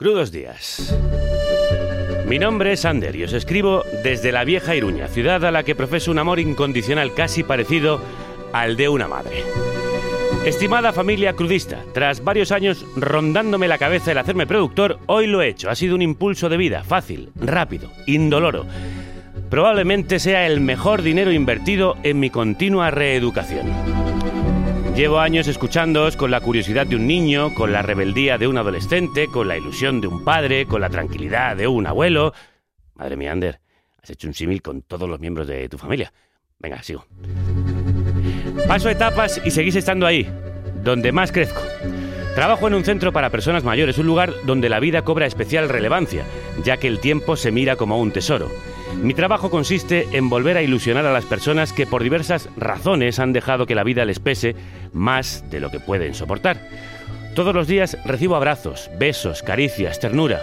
Crudos días. Mi nombre es Ander y os escribo desde la vieja Iruña, ciudad a la que profeso un amor incondicional casi parecido al de una madre. Estimada familia crudista, tras varios años rondándome la cabeza el hacerme productor, hoy lo he hecho. Ha sido un impulso de vida, fácil, rápido, indoloro. Probablemente sea el mejor dinero invertido en mi continua reeducación. Llevo años escuchándoos con la curiosidad de un niño, con la rebeldía de un adolescente, con la ilusión de un padre, con la tranquilidad de un abuelo. Madre mía, Ander, has hecho un símil con todos los miembros de tu familia. Venga, sigo. Paso etapas y seguís estando ahí, donde más crezco. Trabajo en un centro para personas mayores, un lugar donde la vida cobra especial relevancia, ya que el tiempo se mira como un tesoro. Mi trabajo consiste en volver a ilusionar a las personas que por diversas razones han dejado que la vida les pese más de lo que pueden soportar. Todos los días recibo abrazos, besos, caricias, ternura.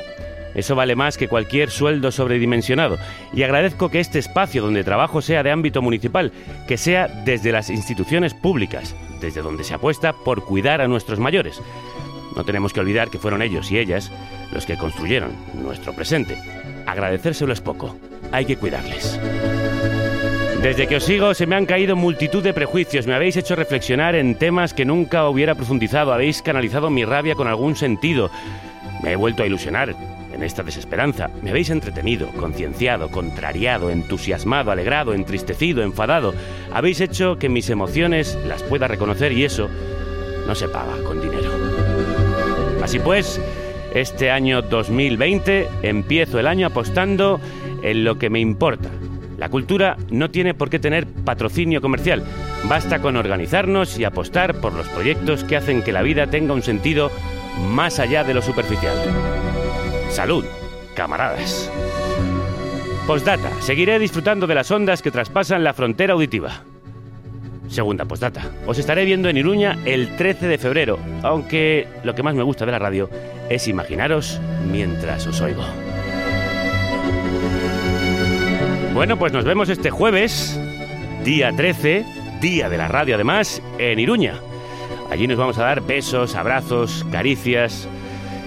Eso vale más que cualquier sueldo sobredimensionado. Y agradezco que este espacio donde trabajo sea de ámbito municipal, que sea desde las instituciones públicas, desde donde se apuesta por cuidar a nuestros mayores. No tenemos que olvidar que fueron ellos y ellas los que construyeron nuestro presente. Agradecérselo es poco, hay que cuidarles. Desde que os sigo se me han caído multitud de prejuicios, me habéis hecho reflexionar en temas que nunca hubiera profundizado, habéis canalizado mi rabia con algún sentido, me he vuelto a ilusionar, en esta desesperanza. Me habéis entretenido, concienciado, contrariado, entusiasmado, alegrado, entristecido, enfadado. Habéis hecho que mis emociones las pueda reconocer y eso no se paga con dinero. Así pues, este año 2020 empiezo el año apostando en lo que me importa. La cultura no tiene por qué tener patrocinio comercial. Basta con organizarnos y apostar por los proyectos que hacen que la vida tenga un sentido más allá de lo superficial. Salud, camaradas. Postdata. Seguiré disfrutando de las ondas que traspasan la frontera auditiva. Segunda postdata. Os estaré viendo en Iruña el 13 de febrero, aunque lo que más me gusta de la radio es imaginaros mientras os oigo. Bueno, pues nos vemos este jueves, día 13, día de la radio además, en Iruña. Allí nos vamos a dar besos, abrazos, caricias,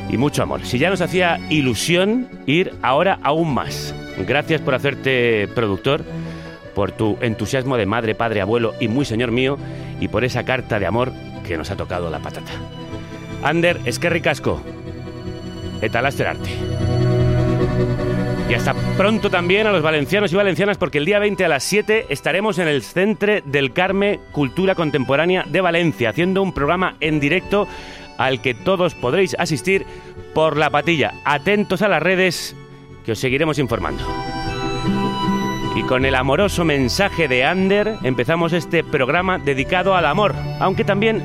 y mucho amor. Si ya nos hacía ilusión ir ahora aún más. Gracias por hacerte productor, por tu entusiasmo de madre, padre, abuelo y muy señor mío, y por esa carta de amor que nos ha tocado la patata. Ander, es que ricasco. Etalaster arte. Y hasta pronto también a los valencianos y valencianas porque el día 20 a las 7 estaremos en el Centro del Carme Cultura Contemporánea de Valencia haciendo un programa en directo al que todos podréis asistir por la patilla. Atentos a las redes que os seguiremos informando. Y con el amoroso mensaje de Ander empezamos este programa dedicado al amor, aunque también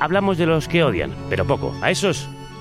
hablamos de los que odian, pero poco, a esos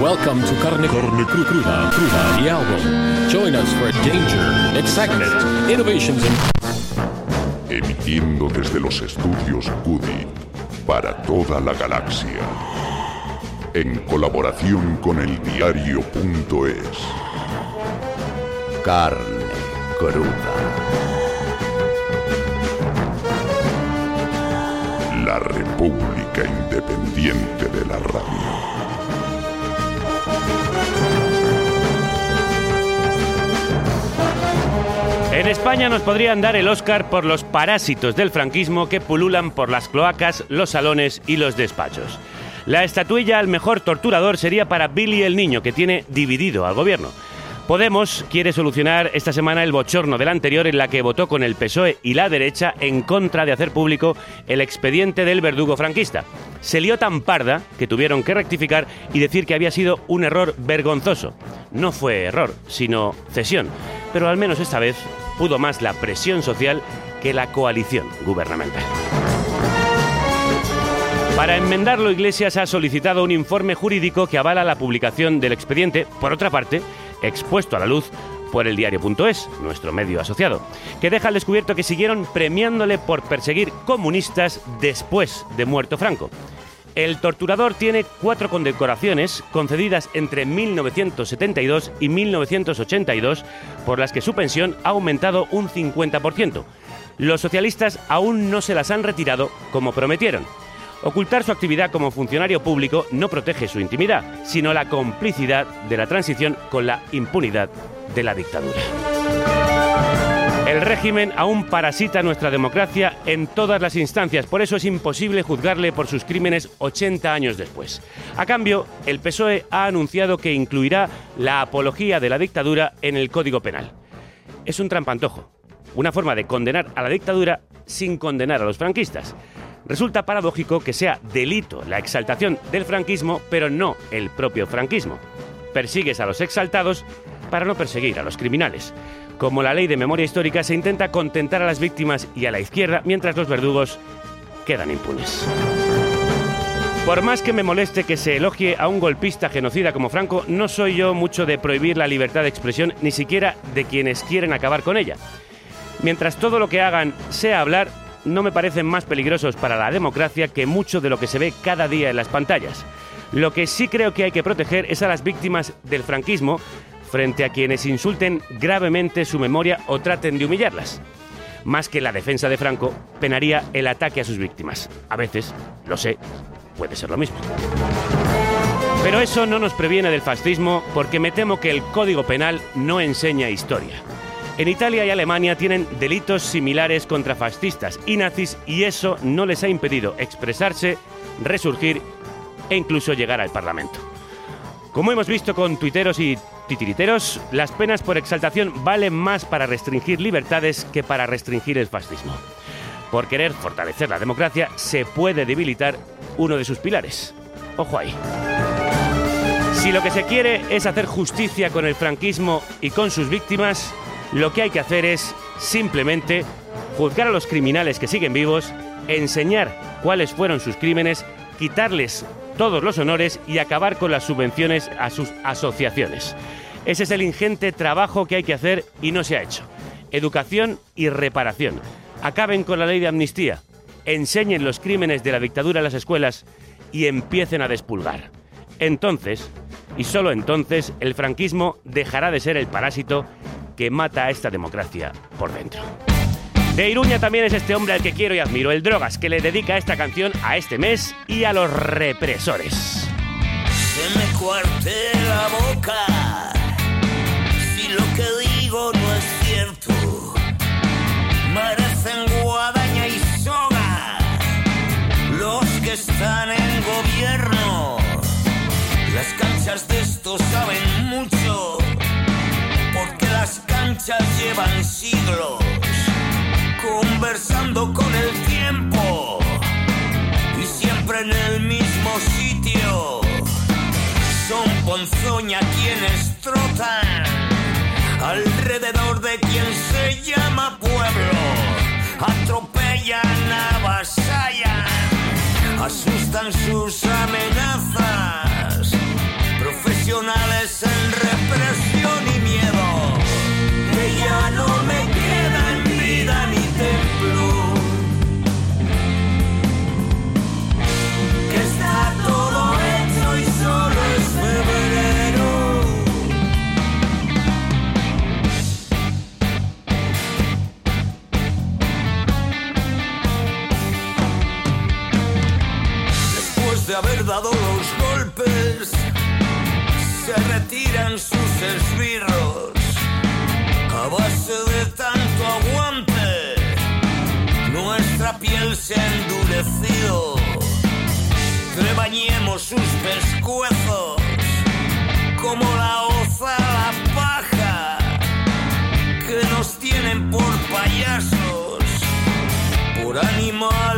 Welcome to Carne, Carne Cru- Cruda, Cruda, the album. Join us for danger, excitement, innovations, and emitiendo desde los estudios Cudi para toda la galaxia, en colaboración con el diario.es. Carne cruda. La República Independiente de la Radio. En España nos podrían dar el Oscar por los parásitos del franquismo que pululan por las cloacas, los salones y los despachos. La estatuilla al mejor torturador sería para Billy el Niño, que tiene dividido al gobierno. Podemos quiere solucionar esta semana el bochorno del anterior en la que votó con el PSOE y la derecha en contra de hacer público el expediente del verdugo franquista. Se lió tan parda que tuvieron que rectificar y decir que había sido un error vergonzoso. No fue error, sino cesión. Pero al menos esta vez pudo más la presión social que la coalición gubernamental. Para enmendarlo, Iglesias ha solicitado un informe jurídico que avala la publicación del expediente, por otra parte, expuesto a la luz por el diario.es, nuestro medio asociado, que deja al descubierto que siguieron premiándole por perseguir comunistas después de muerto Franco. El torturador tiene cuatro condecoraciones concedidas entre 1972 y 1982, por las que su pensión ha aumentado un 50%. Los socialistas aún no se las han retirado como prometieron. Ocultar su actividad como funcionario público no protege su intimidad, sino la complicidad de la transición con la impunidad de la dictadura. El régimen aún parasita nuestra democracia en todas las instancias, por eso es imposible juzgarle por sus crímenes 80 años después. A cambio, el PSOE ha anunciado que incluirá la apología de la dictadura en el Código Penal. Es un trampantojo, una forma de condenar a la dictadura sin condenar a los franquistas. Resulta paradójico que sea delito la exaltación del franquismo, pero no el propio franquismo. Persigues a los exaltados para no perseguir a los criminales. Como la ley de memoria histórica se intenta contentar a las víctimas y a la izquierda, mientras los verdugos quedan impunes. Por más que me moleste que se elogie a un golpista genocida como Franco, no soy yo mucho de prohibir la libertad de expresión, ni siquiera de quienes quieren acabar con ella. Mientras todo lo que hagan sea hablar, no me parecen más peligrosos para la democracia que mucho de lo que se ve cada día en las pantallas. Lo que sí creo que hay que proteger es a las víctimas del franquismo frente a quienes insulten gravemente su memoria o traten de humillarlas. Más que la defensa de Franco, penaría el ataque a sus víctimas. A veces, lo sé, puede ser lo mismo. Pero eso no nos previene del fascismo porque me temo que el Código Penal no enseña historia. En Italia y Alemania tienen delitos similares contra fascistas y nazis y eso no les ha impedido expresarse, resurgir e incluso llegar al Parlamento. Como hemos visto con tuiteros y titiriteros, las penas por exaltación valen más para restringir libertades que para restringir el fascismo. Por querer fortalecer la democracia se puede debilitar uno de sus pilares. Ojo ahí. Si lo que se quiere es hacer justicia con el franquismo y con sus víctimas, lo que hay que hacer es simplemente juzgar a los criminales que siguen vivos, enseñar cuáles fueron sus crímenes, quitarles todos los honores y acabar con las subvenciones a sus asociaciones. Ese es el ingente trabajo que hay que hacer y no se ha hecho. Educación y reparación. Acaben con la ley de amnistía, enseñen los crímenes de la dictadura en las escuelas y empiecen a despulgar. Entonces, y solo entonces, el franquismo dejará de ser el parásito que mata a esta democracia por dentro. De Iruña también es este hombre al que quiero y admiro, el Drogas, que le dedica esta canción a este mes y a los represores. Se me cuarte la boca si lo que digo no es cierto. Merecen guadaña y soga los que están en gobierno. Las canchas de esto saben mucho porque las canchas llevan siglos conversando con el tiempo y siempre en el mismo sitio. Son Ponzoña quienes trotan alrededor de quien se llama pueblo. Atropellan, avasallan, asustan sus amenazas. Profesionales en de haber dado los golpes, se retiran sus esbirros a base de tanto aguante. Nuestra piel se ha endurecido, que bañemos sus pescuezos como la oza la paja que nos tienen por payasos, por animales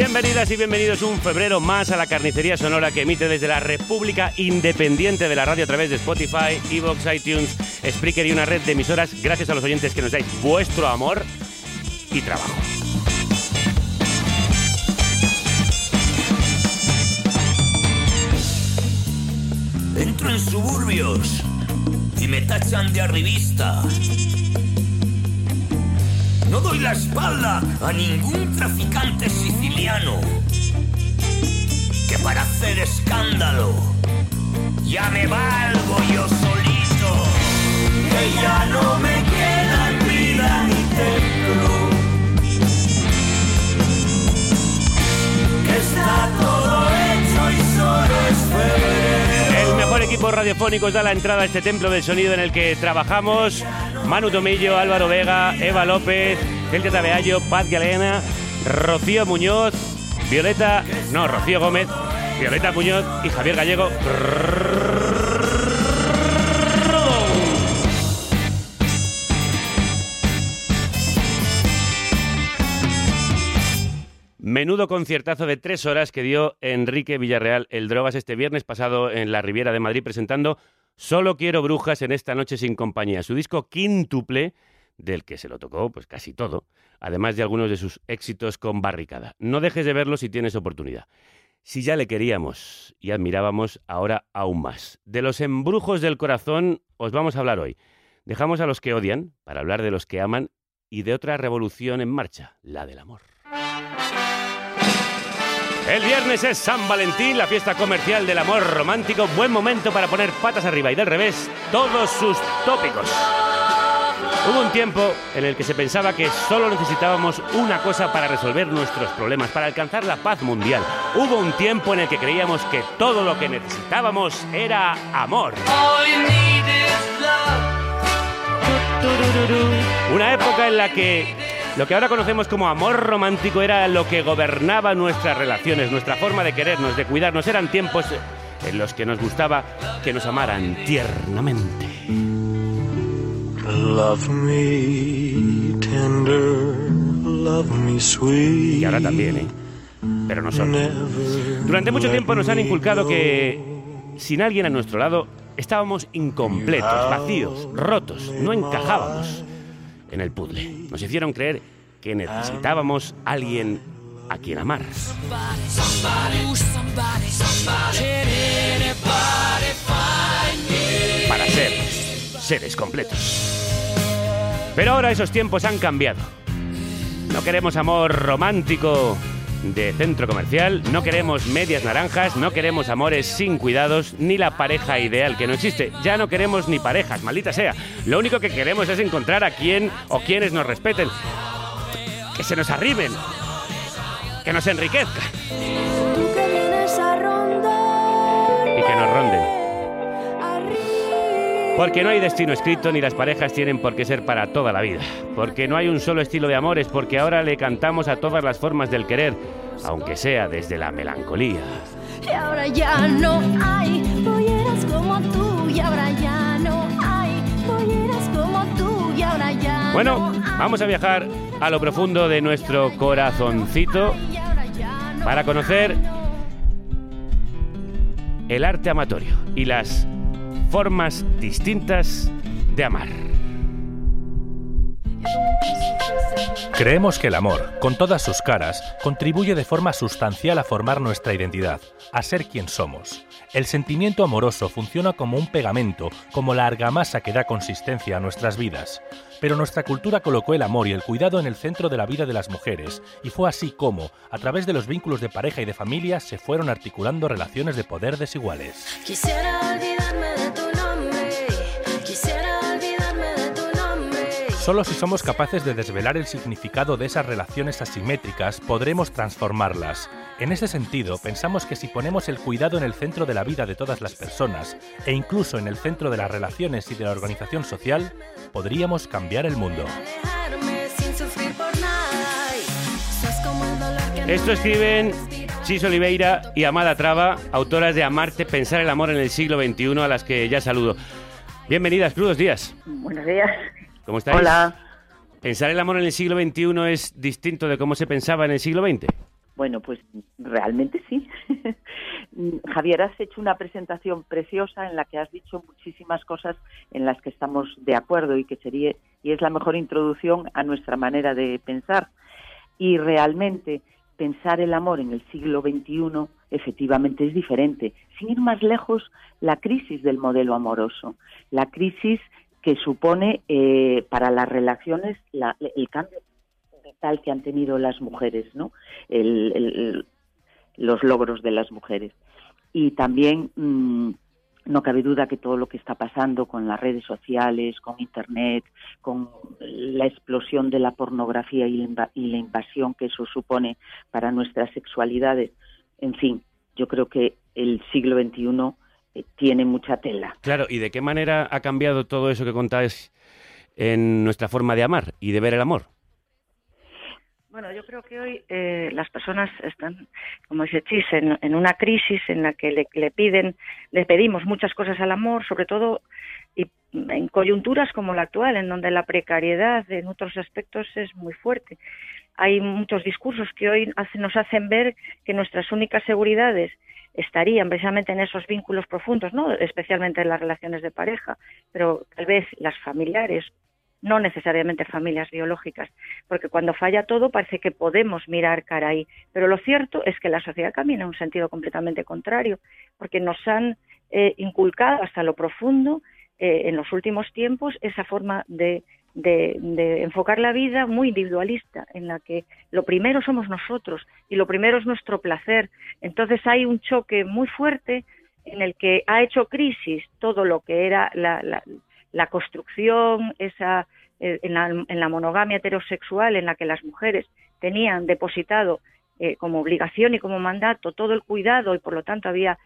Bienvenidas y bienvenidos un febrero más a la carnicería sonora que emite desde la República Independiente de la Radio a través de Spotify, Evox, iTunes, Spreaker y una red de emisoras gracias a los oyentes que nos dais vuestro amor y trabajo. Entro en suburbios y me tachan de arribista. No doy la espalda a ningún traficante siciliano que para hacer escándalo ya me valgo yo solito. Que ya no me queda vida ni templo. Que está todo hecho y solo es febrero. Mejor equipo radiofónico da la entrada a este templo del sonido en el que trabajamos. Manu Tomillo, Álvaro Vega, Eva López, Celia Tabeallo, Paz Galena, Rocío Muñoz, Violeta, no, Rocío Gómez, Violeta Muñoz y Javier Gallego. Menudo conciertazo de tres horas que dio Enrique Villarreal el Drogas este viernes pasado en la Riviera de Madrid presentando Solo quiero brujas en esta noche sin compañía, su disco quíntuple del que se lo tocó pues casi todo, además de algunos de sus éxitos con Barricada. No dejes de verlo si tienes oportunidad. Si ya le queríamos y admirábamos, ahora aún más. De los embrujos del corazón os vamos a hablar hoy. Dejamos a los que odian para hablar de los que aman y de otra revolución en marcha, la del amor. El viernes es San Valentín, la fiesta comercial del amor romántico. Buen momento para poner patas arriba y del revés todos sus tópicos. Hubo un tiempo en el que se pensaba que solo necesitábamos una cosa para resolver nuestros problemas, para alcanzar la paz mundial. Hubo un tiempo en el que creíamos que todo lo que necesitábamos era amor. Una época en la que lo que ahora conocemos como amor romántico era lo que gobernaba nuestras relaciones, nuestra forma de querernos, de cuidarnos. Eran tiempos en los que nos gustaba que nos amaran tiernamente. Love me tender, love me sweet. Y ahora también, ¿eh? Pero no solo. Durante mucho tiempo nos han inculcado que sin alguien a nuestro lado estábamos incompletos, vacíos, rotos, no encajábamos en el puzzle. Nos hicieron creer que necesitábamos alguien a quien amar. Para ser seres completos. Pero ahora esos tiempos han cambiado. No queremos amor romántico de centro comercial, no queremos medias naranjas, no queremos amores sin cuidados, ni la pareja ideal que no existe. Ya no queremos ni parejas, maldita sea. Lo único que queremos es encontrar a quien o quienes nos respeten. Que se nos arriben. Que nos enriquezcan. Tú que vienes a rondar Y que nos ronden. Porque no hay destino escrito ni las parejas tienen por qué ser para toda la vida. Porque no hay un solo estilo de amores, porque ahora le cantamos a todas las formas del querer, aunque sea desde la melancolía. Y ahora ya no hay polleras como tú. Y ahora ya no hay polleras como tú. Y ahora ya Bueno, vamos a viajar a lo profundo de nuestro corazoncito para conocer el arte amatorio y las formas distintas de amar. Creemos que el amor, con todas sus caras, contribuye de forma sustancial a formar nuestra identidad, a ser quien somos. El sentimiento amoroso funciona como un pegamento, como la argamasa que da consistencia a nuestras vidas. Pero nuestra cultura colocó el amor y el cuidado en el centro de la vida de las mujeres, y fue así como, a través de los vínculos de pareja y de familia, se fueron articulando relaciones de poder desiguales. Quisiera olvidarme Solo si somos capaces de desvelar el significado de esas relaciones asimétricas podremos transformarlas. En ese sentido, pensamos que si ponemos el cuidado en el centro de la vida de todas las personas, e incluso en el centro de las relaciones y de la organización social, podríamos cambiar el mundo. Esto escriben. Chis Oliveira y Amada Traba, autoras de Amarte, Pensar el amor en el siglo XXI, a las que ya saludo. Bienvenidas, crudos días. Buenos días. ¿Cómo estáis? Hola. ¿Pensar el amor en el siglo XXI es distinto de cómo se pensaba en el siglo XX? Bueno, pues realmente sí. Javier, has hecho una presentación preciosa en la que has dicho muchísimas cosas en las que estamos de acuerdo y que sería y es la mejor introducción a nuestra manera de pensar. Y realmente pensar el amor en el siglo XXI efectivamente es diferente. Sin ir más lejos, la crisis del modelo amoroso, la crisis que supone eh, para las relaciones el cambio tal que han tenido las mujeres, ¿no? los logros de las mujeres. Y también mm, no cabe duda que todo lo que está pasando con las redes sociales, con Internet, con la explosión de la pornografía y la, invasión que eso supone para nuestras sexualidades, en fin, yo creo que el siglo XXI tiene mucha tela. Claro, ¿y de qué manera ha cambiado todo eso que contáis en nuestra forma de amar y de ver el amor? Bueno, yo creo que hoy eh, las personas están, como dice Chis, en, una crisis en la que le, piden, le pedimos muchas cosas al amor, sobre todo y en coyunturas como la actual, en donde la precariedad en otros aspectos es muy fuerte. Hay muchos discursos que hoy nos hacen ver que nuestras únicas seguridades estarían precisamente en esos vínculos profundos, no especialmente en las relaciones de pareja, pero tal vez las familiares no necesariamente familias biológicas, porque cuando falla todo parece que podemos mirar cara ahí, pero lo cierto es que la sociedad camina en un sentido completamente contrario, porque nos han eh, inculcado hasta lo profundo eh, en los últimos tiempos esa forma de, de, enfocar la vida muy individualista, en la que lo primero somos nosotros y lo primero es nuestro placer. Entonces hay un choque muy fuerte en el que ha hecho crisis todo lo que era la, la construcción, esa, eh, en, la, monogamia heterosexual en la que las mujeres tenían depositado eh, como obligación y como mandato todo el cuidado y por lo tanto había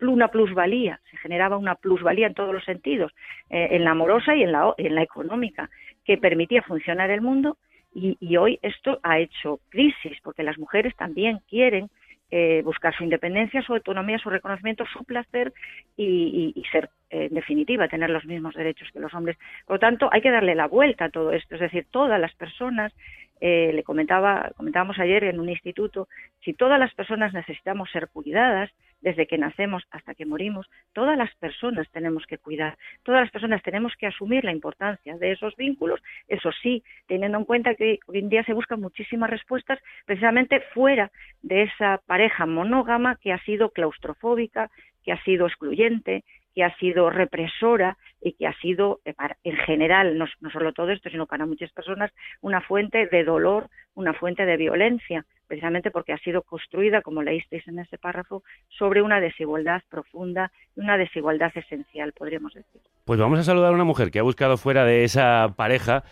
una plusvalía, se generaba una plusvalía en todos los sentidos, eh, en la amorosa y en la, en la económica, que permitía funcionar el mundo y, hoy esto ha hecho crisis, porque las mujeres también quieren eh, buscar su independencia, su autonomía, su reconocimiento, su placer y, ser, eh, en definitiva, tener los mismos derechos que los hombres. Por lo tanto, hay que darle la vuelta a todo esto. Es decir, todas las personas eh, le comentaba, comentábamos ayer en un instituto, si todas las personas necesitamos ser cuidadas, desde que nacemos hasta que morimos, todas las personas tenemos que cuidar, todas las personas tenemos que asumir la importancia de esos vínculos, eso sí, teniendo en cuenta que hoy en día se buscan muchísimas respuestas precisamente fuera de esa pareja monógama que ha sido claustrofóbica, que ha sido excluyente, que ha sido represora y que ha sido, eh, en general, no, solo todo esto, sino para muchas personas, una fuente de dolor, una fuente de violencia, precisamente porque ha sido construida, como leísteis en ese párrafo, sobre una desigualdad profunda, una desigualdad esencial, podríamos decir. Pues vamos a saludar a una mujer que ha buscado fuera de esa pareja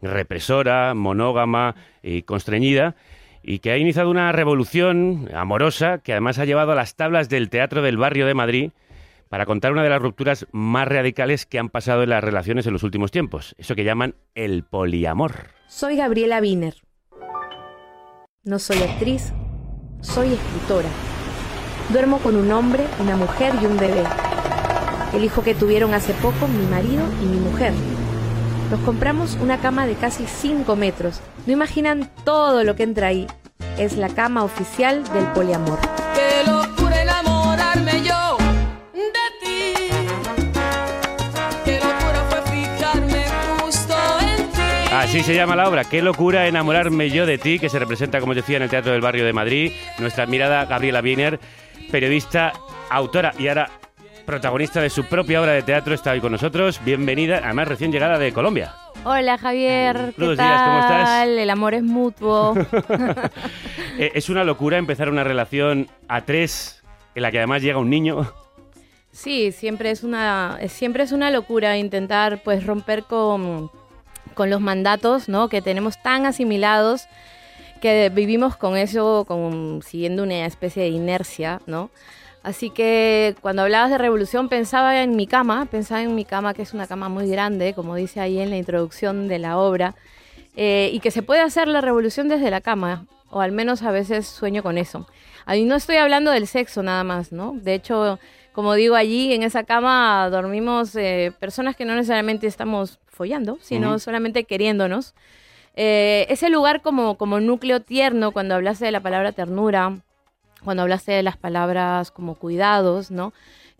represora, monógama y constreñida, y que ha iniciado una revolución amorosa que además ha llevado a las tablas del Teatro del Barrio de Madrid para contar una de las rupturas más radicales que han pasado en las relaciones en los últimos tiempos, eso que llaman el poliamor. Soy Gabriela Wiener. No soy actriz, soy escritora. Duermo con un hombre, una mujer y un bebé. El hijo que tuvieron hace poco mi marido y mi mujer. Nos compramos una cama de casi 5 metros. No imaginan todo lo que entra ahí. Es la cama oficial del poliamor. Así se llama la obra. Qué locura enamorarme yo de ti, que se representa, como decía, en el Teatro del Barrio de Madrid. Nuestra mirada, Gabriela Wiener, periodista, autora y ahora protagonista de su propia obra de teatro, está hoy con nosotros. Bienvenida, además recién llegada de Colombia. Hola Javier, ¿qué días, ¿cómo estás? El amor es mutuo. Eh, es una locura empezar una relación a tres en la que además llega un niño. Sí, siempre es una, siempre es una locura intentar pues romper con con los mandatos ¿no? que tenemos tan asimilados que vivimos con eso, con, siguiendo una especie de inercia, ¿no? Así que cuando hablabas de revolución pensaba en mi cama, pensaba en mi cama que es una cama muy grande, como dice ahí en la introducción de la obra, eh, y que se puede hacer la revolución desde la cama, o al menos a veces sueño con eso. Ahí no estoy hablando del sexo nada más, ¿no? De hecho, como digo, allí en esa cama dormimos eh, personas que no necesariamente estamos follando, sino solamente queriéndonos. Eh, ese lugar como, como núcleo tierno, cuando hablaste de la palabra ternura, cuando hablaste de las palabras como cuidados, ¿no?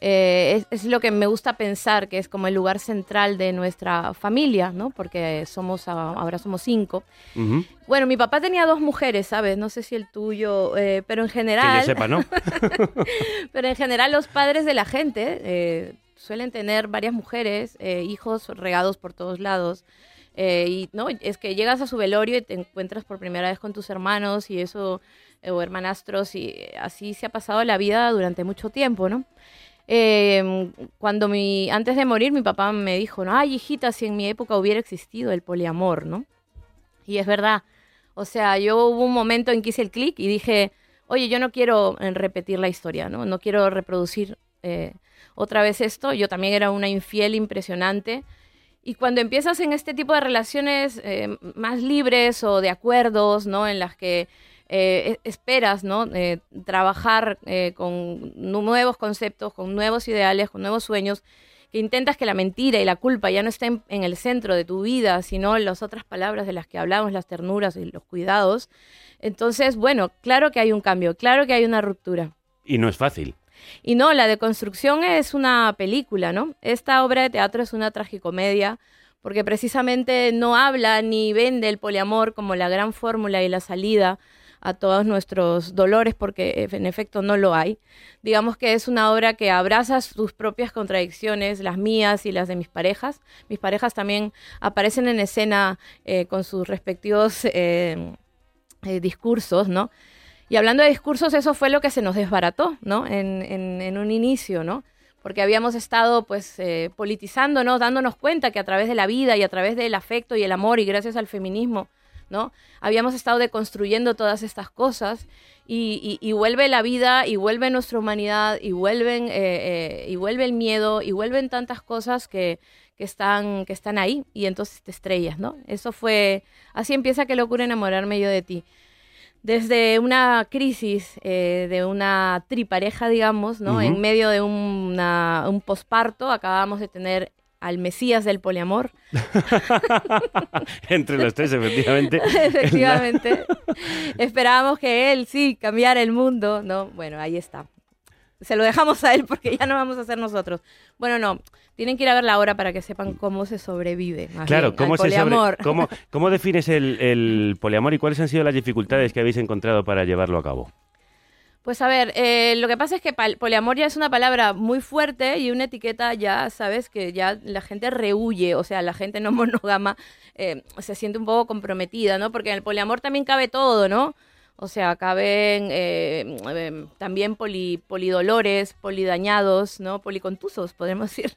Eh, es, es, lo que me gusta pensar que es como el lugar central de nuestra familia, ¿no? Porque somos ahora somos cinco. Uh -huh. Bueno, mi papá tenía dos mujeres, ¿sabes? No sé si el tuyo, eh, pero en general. Que yo sepa, ¿no? pero en general los padres de la gente eh, suelen tener varias mujeres, hijos regados por todos lados. y no, es que llegas a su velorio y te encuentras por primera vez con tus hermanos y eso, o hermanastros, y así se ha pasado la vida durante mucho tiempo, ¿no? Eh, cuando mi, antes de morir mi papá me dijo, no, ay hijita, si en mi época hubiera existido el poliamor, ¿no? Y es verdad, o sea, yo hubo un momento en que hice el clic y dije, oye, yo no quiero eh, repetir la historia, ¿no? No quiero reproducir eh, otra vez esto, yo también era una infiel impresionante. Y cuando empiezas en este tipo de relaciones eh, más libres o de acuerdos, ¿no? En las que eh, esperas, ¿no? Eh, trabajar eh, con nuevos conceptos, con nuevos ideales, con nuevos sueños, que intentas que la mentira y la culpa ya no estén en el centro de tu vida, sino las otras palabras de las que hablamos, las ternuras y los cuidados. Entonces, bueno, claro que hay un cambio, claro que hay una ruptura. Y no es fácil. Y no, la deconstrucción es una película, ¿no? Esta obra de teatro es una tragicomedia porque precisamente no habla ni vende el poliamor como la gran fórmula y la salida a todos nuestros dolores, porque en efecto no lo hay. Digamos que es una obra que abraza sus propias contradicciones, las mías y las de mis parejas. Mis parejas también aparecen en escena eh, con sus respectivos eh, eh, discursos, ¿no? Y hablando de discursos, eso fue lo que se nos desbarató, ¿no? En, en, un inicio, ¿no? Porque habíamos estado, pues, politizándonos, dándonos cuenta que a través de la vida y a través del afecto y el amor y gracias al feminismo, ¿no? Habíamos estado deconstruyendo todas estas cosas y, y, y vuelve la vida y vuelve nuestra humanidad y, vuelven, eh, eh, y vuelve el miedo y vuelven tantas cosas que, que, están, que están ahí y entonces te estrellas, ¿no? Eso fue, así empieza que locura enamorarme yo de ti desde una crisis eh, de una tripareja, digamos, ¿no? Uh -huh. En medio de una, un posparto, acabamos de tener al Mesías del poliamor. Entre los tres, efectivamente. efectivamente. Esperábamos que él sí cambiara el mundo, ¿no? Bueno, ahí está. Se lo dejamos a él porque ya no vamos a hacer nosotros. Bueno, no, tienen que ir a ver la obra para que sepan cómo se sobrevive. claro, bien, ¿cómo, se sobre, ¿cómo, ¿cómo, defines el, el, poliamor y cuáles han sido las dificultades que habéis encontrado para llevarlo a cabo? Pues a ver, eh, lo que pasa es que poliamor ya es una palabra muy fuerte y una etiqueta ya, sabes, que ya la gente rehuye, o sea, la gente no monógama eh, se siente un poco comprometida, ¿no? Porque en el poliamor también cabe todo, ¿no? O sea, caben eh, eh, también poli, polidolores, polidañados, ¿no? Policontusos, podemos decir.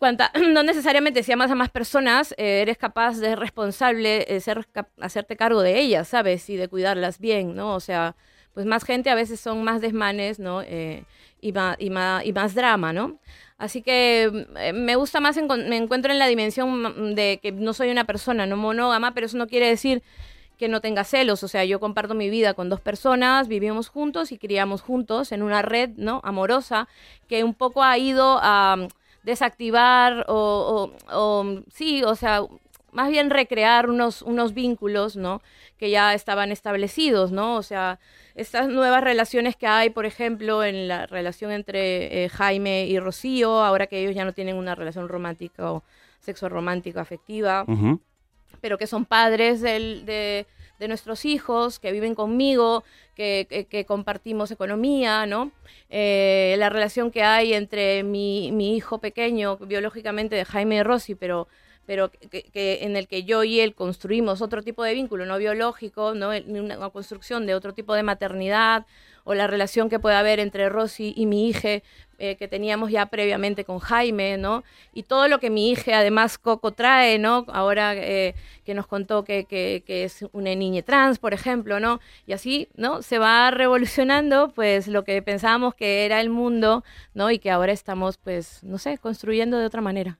Cuanta, no necesariamente si amas a más personas, eh, eres capaz de responsable, eh, ser, hacerte cargo de ellas, ¿sabes? Y de cuidarlas bien, ¿no? O sea, pues más gente a veces son más desmanes, ¿no? Eh, y, más, y, y más drama, ¿no? Así que eh, me gusta más, me encuentro en la dimensión de que no soy una persona no monógama, pero eso no quiere decir que no tenga celos, o sea, yo comparto mi vida con dos personas, vivimos juntos y criamos juntos en una red, ¿no? Amorosa, que un poco ha ido a desactivar o, o, o, sí, o sea, más bien recrear unos, unos vínculos, ¿no? Que ya estaban establecidos, ¿no? O sea, estas nuevas relaciones que hay, por ejemplo, en la relación entre eh, Jaime y Rocío, ahora que ellos ya no tienen una relación romántica o sexo romántico afectiva. Uh -huh pero que son padres del, de, de, nuestros hijos, que viven conmigo, que, que, que compartimos economía, ¿no? Eh, la relación que hay entre mi, mi, hijo pequeño, biológicamente de Jaime y Rosy, pero, pero que, en el que yo y él construimos otro tipo de vínculo no biológico, ¿no? una construcción de otro tipo de maternidad, o la relación que puede haber entre Rosy y mi hija, eh, que teníamos ya previamente con Jaime, ¿no? Y todo lo que mi hija, además, Coco trae, ¿no? Ahora eh, que nos contó que, que, que, es una niña trans, por ejemplo, ¿no? Y así, ¿no? Se va revolucionando, pues, lo que pensábamos que era el mundo, ¿no? Y que ahora estamos, pues, no sé, construyendo de otra manera.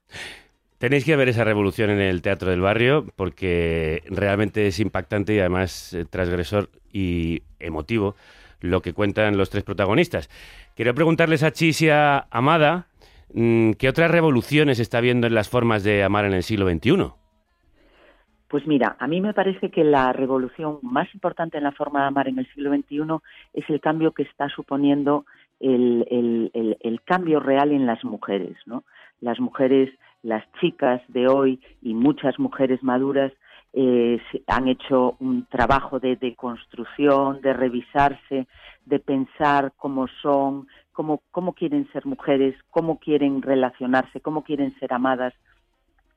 Tenéis que ver esa revolución en el Teatro del Barrio porque realmente es impactante y además eh, transgresor y emotivo lo que cuentan los tres protagonistas. Quiero preguntarles a Chisia Amada mm, qué otras revoluciones está viendo en las formas de amar en el siglo XXI. Pues mira, a mí me parece que la revolución más importante en la forma de amar en el siglo XXI es el cambio que está suponiendo el, el cambio real en las mujeres, ¿no? Las mujeres, las chicas de hoy y muchas mujeres maduras eh, han hecho un trabajo de, de construcción, de revisarse, de pensar cómo son, cómo, cómo quieren ser mujeres, cómo quieren relacionarse, cómo quieren ser amadas.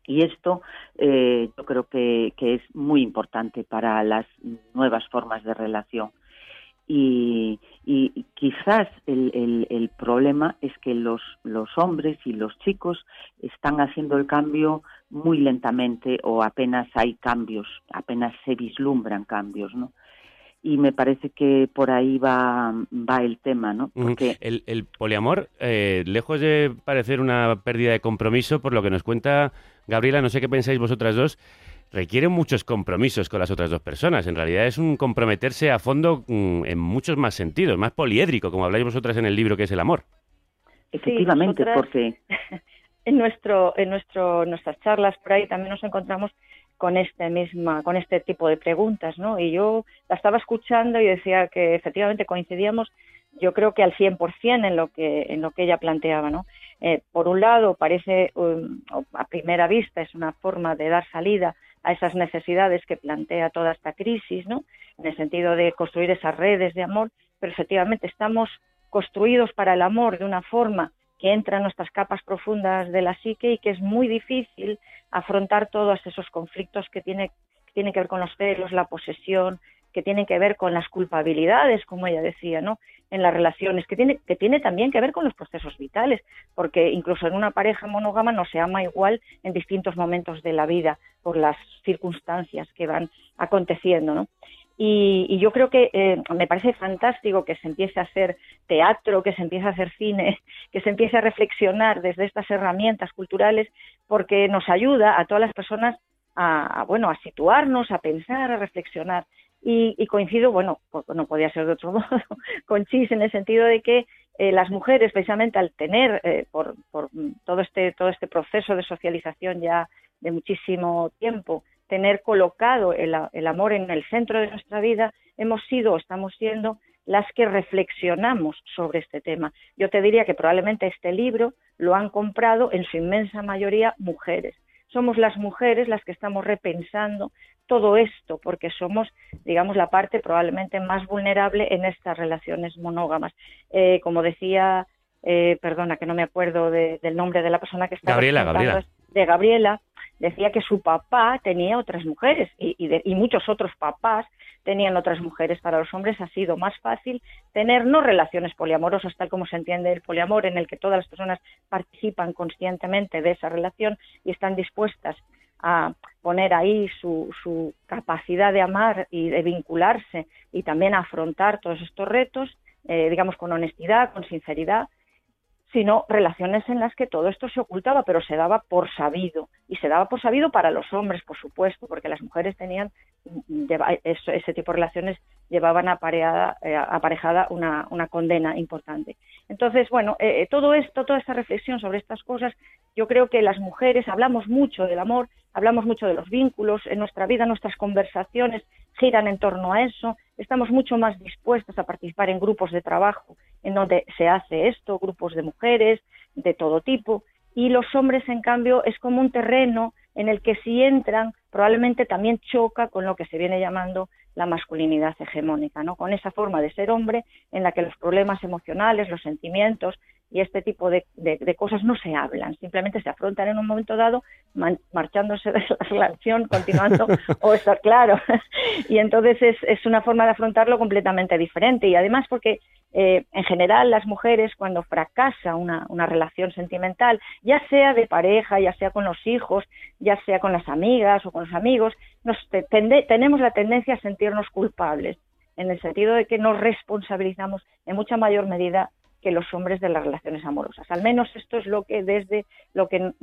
Y esto eh, yo creo que, que es muy importante para las nuevas formas de relación. Y, y- quizás el, el- el problema es que los, los hombres y los chicos están haciendo el cambio muy lentamente o apenas hay cambios, apenas se vislumbran cambios, ¿no? Y me parece que por ahí va, va el tema, ¿no? Porque El, el poliamor, eh, lejos de parecer una pérdida de compromiso, por lo que nos cuenta Gabriela, no sé qué pensáis vosotras dos, requiere muchos compromisos con las otras dos personas. En realidad es un comprometerse a fondo mm, en muchos más sentidos, más poliédrico, como habláis vosotras en el libro que es el amor. efectivamente, nosotras- porque en nuestro en nuestro nuestras charlas por ahí también nos encontramos con este misma con este tipo de preguntas no y yo la estaba escuchando y decía que efectivamente coincidíamos yo creo que al 100% en lo que en lo que ella planteaba no Eh, por un lado parece um, a primera vista es una forma de dar salida a esas necesidades que plantea toda esta crisis no en el sentido de construir esas redes de amor pero efectivamente estamos construidos para el amor de una forma que entra en nuestras capas profundas de la psique y que es muy difícil afrontar todos esos conflictos que tiene que tienen que ver con los celos, la posesión, que tienen que ver con las culpabilidades, como ella decía, ¿no? En las relaciones, que tiene, que tiene también que ver con los procesos vitales, porque incluso en una pareja monógama no se ama igual en distintos momentos de la vida por las circunstancias que van aconteciendo, ¿no? Y, yo creo que eh, me parece fantástico que se empiece a hacer teatro, que se empiece a hacer cine, que se empiece a reflexionar desde estas herramientas culturales, porque nos ayuda a todas las personas a, bueno a situarnos, a pensar, a reflexionar. Y, y coincido, bueno, pues no podía ser de otro modo, con Chis en el sentido de que eh, las mujeres, precisamente al tener eh, por, por todo este todo este proceso de socialización ya de muchísimo tiempo, tener colocado el, el amor en el centro de nuestra vida, hemos sido o estamos siendo las que reflexionamos sobre este tema. Yo te diría que probablemente este libro lo han comprado en su inmensa mayoría mujeres. Somos las mujeres las que estamos repensando todo esto, porque somos, digamos, la parte probablemente más vulnerable en estas relaciones monógamas. Eh, como decía, eh, perdona que no me acuerdo de, del nombre de la persona que estaba Gabriela, Gabriela. De Gabriela, decía que su papá tenía otras mujeres y, de, y, muchos otros papás tenían otras mujeres. Para los hombres ha sido más fácil tener no relaciones poliamorosas, tal como se entiende el poliamor, en el que todas las personas participan conscientemente de esa relación y están dispuestas a poner ahí su, su capacidad de amar y de vincularse y también a afrontar todos estos retos, eh, digamos, con honestidad, con sinceridad sino relaciones en las que todo esto se ocultaba, pero se daba por sabido. Y se daba por sabido para los hombres, por supuesto, porque las mujeres tenían eso, ese tipo de relaciones llevaban apareada, eh, aparejada una, una, condena importante. Entonces, bueno, eh, todo esto, toda esta reflexión sobre estas cosas, yo creo que las mujeres hablamos mucho del amor, hablamos mucho de los vínculos, en nuestra vida nuestras conversaciones giran en torno a eso, estamos mucho más dispuestas a participar en grupos de trabajo en donde se hace esto, grupos de mujeres de todo tipo, y los hombres, en cambio, es como un terreno en el que si entran probablemente también choca con lo que se viene llamando la masculinidad hegemónica, ¿no? Con esa forma de ser hombre en la que los problemas emocionales, los sentimientos y este tipo de, de, cosas no se hablan, simplemente se afrontan en un momento dado, marchándose de la relación, continuando, o estar claro. y entonces es, es, una forma de afrontarlo completamente diferente. Y además porque eh, en general las mujeres cuando fracasa una, una relación sentimental, ya sea de pareja, ya sea con los hijos, ya sea con las amigas o con los amigos, nos tenemos la tendencia a sentirnos culpables, en el sentido de que nos responsabilizamos en mucha mayor medida que los hombres de las relaciones amorosas. Al menos esto es lo que desde lo que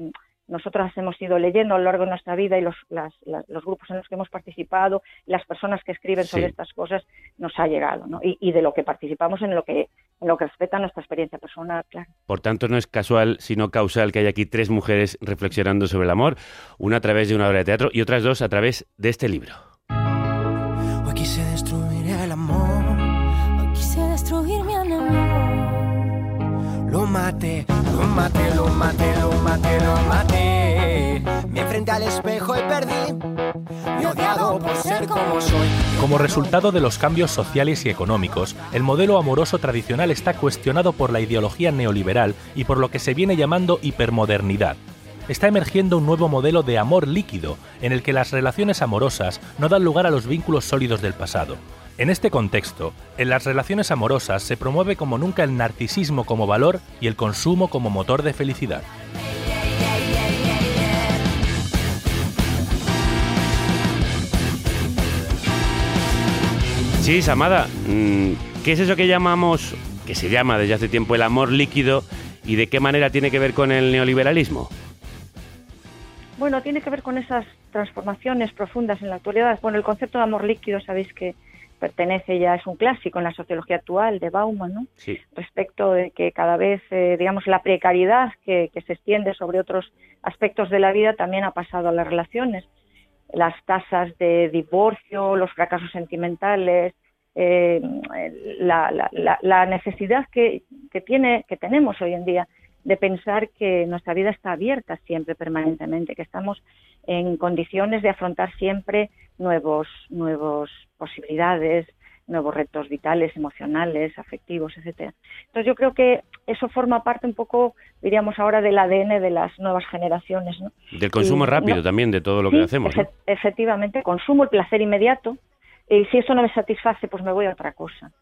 nosotras hemos ido leyendo a lo largo de nuestra vida y los, las- la- los grupos en los que hemos participado, las personas que escriben sobre Sí. estas cosas, nos ha llegado, ¿no? Y, y de lo que participamos en lo que, en lo que respecta a nuestra experiencia personal, claro. Por tanto, no es casual, sino causal que haya aquí tres mujeres reflexionando sobre el amor, una a través de una obra de teatro y otras dos a través de este libro. Como resultado de los cambios sociales y económicos, el modelo amoroso tradicional está cuestionado por la ideología neoliberal y por lo que se viene llamando hipermodernidad. Está emergiendo un nuevo modelo de amor líquido, en el que las relaciones amorosas no dan lugar a los vínculos sólidos del pasado. En este contexto, en las relaciones amorosas se promueve como nunca el narcisismo como valor y el consumo como motor de felicidad. Sí, Samada, mm, ¿qué es eso que llamamos, que se llama desde hace tiempo el amor líquido y de qué manera tiene que ver con el neoliberalismo? Bueno, tiene que ver con esas transformaciones profundas en la actualidad. Bueno, el concepto de amor líquido, sabéis que pertenece ya, es un clásico en la sociología actual de Bauman, ¿no? Sí. respecto de que cada vez, eh, digamos, la precariedad que, que se extiende sobre otros aspectos de la vida también ha pasado a las relaciones. Las tasas de divorcio, los fracasos sentimentales, eh, la, la- la- la necesidad que, que, tiene, que tenemos hoy en día de pensar que nuestra vida está abierta siempre, permanentemente, que estamos en condiciones de afrontar siempre nuevos, nuevos posibilidades, nuevos retos vitales, emocionales, afectivos, etcétera. Entonces yo creo que eso forma parte un poco, diríamos ahora, del ADN de las nuevas generaciones, ¿no? Del consumo Y, rápido no- también, de todo lo que hacemos. ¿no? efe- efectivamente, consumo el placer inmediato y si eso no me satisface, pues me voy a otra cosa.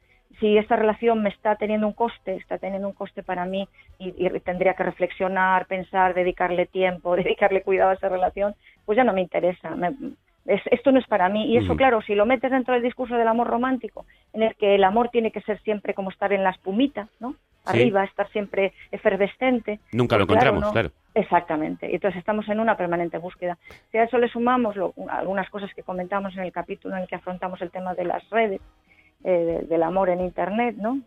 Si esta relación me está teniendo un coste, está teniendo un coste para mí y, y tendría que reflexionar, pensar, dedicarle tiempo, dedicarle cuidado a esa relación, pues ya no me interesa. Me- es- esto no es para mí. Y eso, claro, si lo metes dentro del discurso del amor romántico, en el que el amor tiene que ser siempre como estar en la espumita, ¿no? Sí. Arriba, estar siempre efervescente. Nunca lo Pues claro, encontramos, ¿no? claro. Exactamente. Y Entonces estamos en una permanente búsqueda. Si a eso le sumamos lo- algunas cosas que comentamos en el capítulo en el que afrontamos el tema de las redes, eh, de- del amor en Internet, ¿no?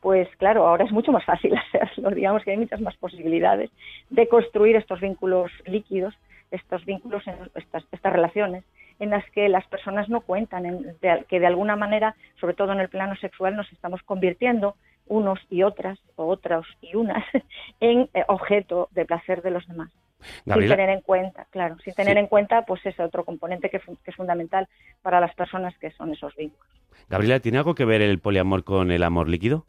Pues claro, ahora es mucho más fácil hacerlo. Digamos que hay muchas más posibilidades de construir estos vínculos líquidos, estos vínculos, estas, estas relaciones en las que las personas no cuentan, en- de- que de alguna manera, sobre todo en el plano sexual, nos estamos convirtiendo unos y otras, o otros y unas, en eh, objeto de placer de los demás. Gabriela. Sin tener en cuenta, claro, sin tener Sí. en cuenta, pues ese otro componente que, que es fundamental para las personas que son esos vínculos. Gabriela, ¿tiene algo que ver el poliamor con el amor líquido?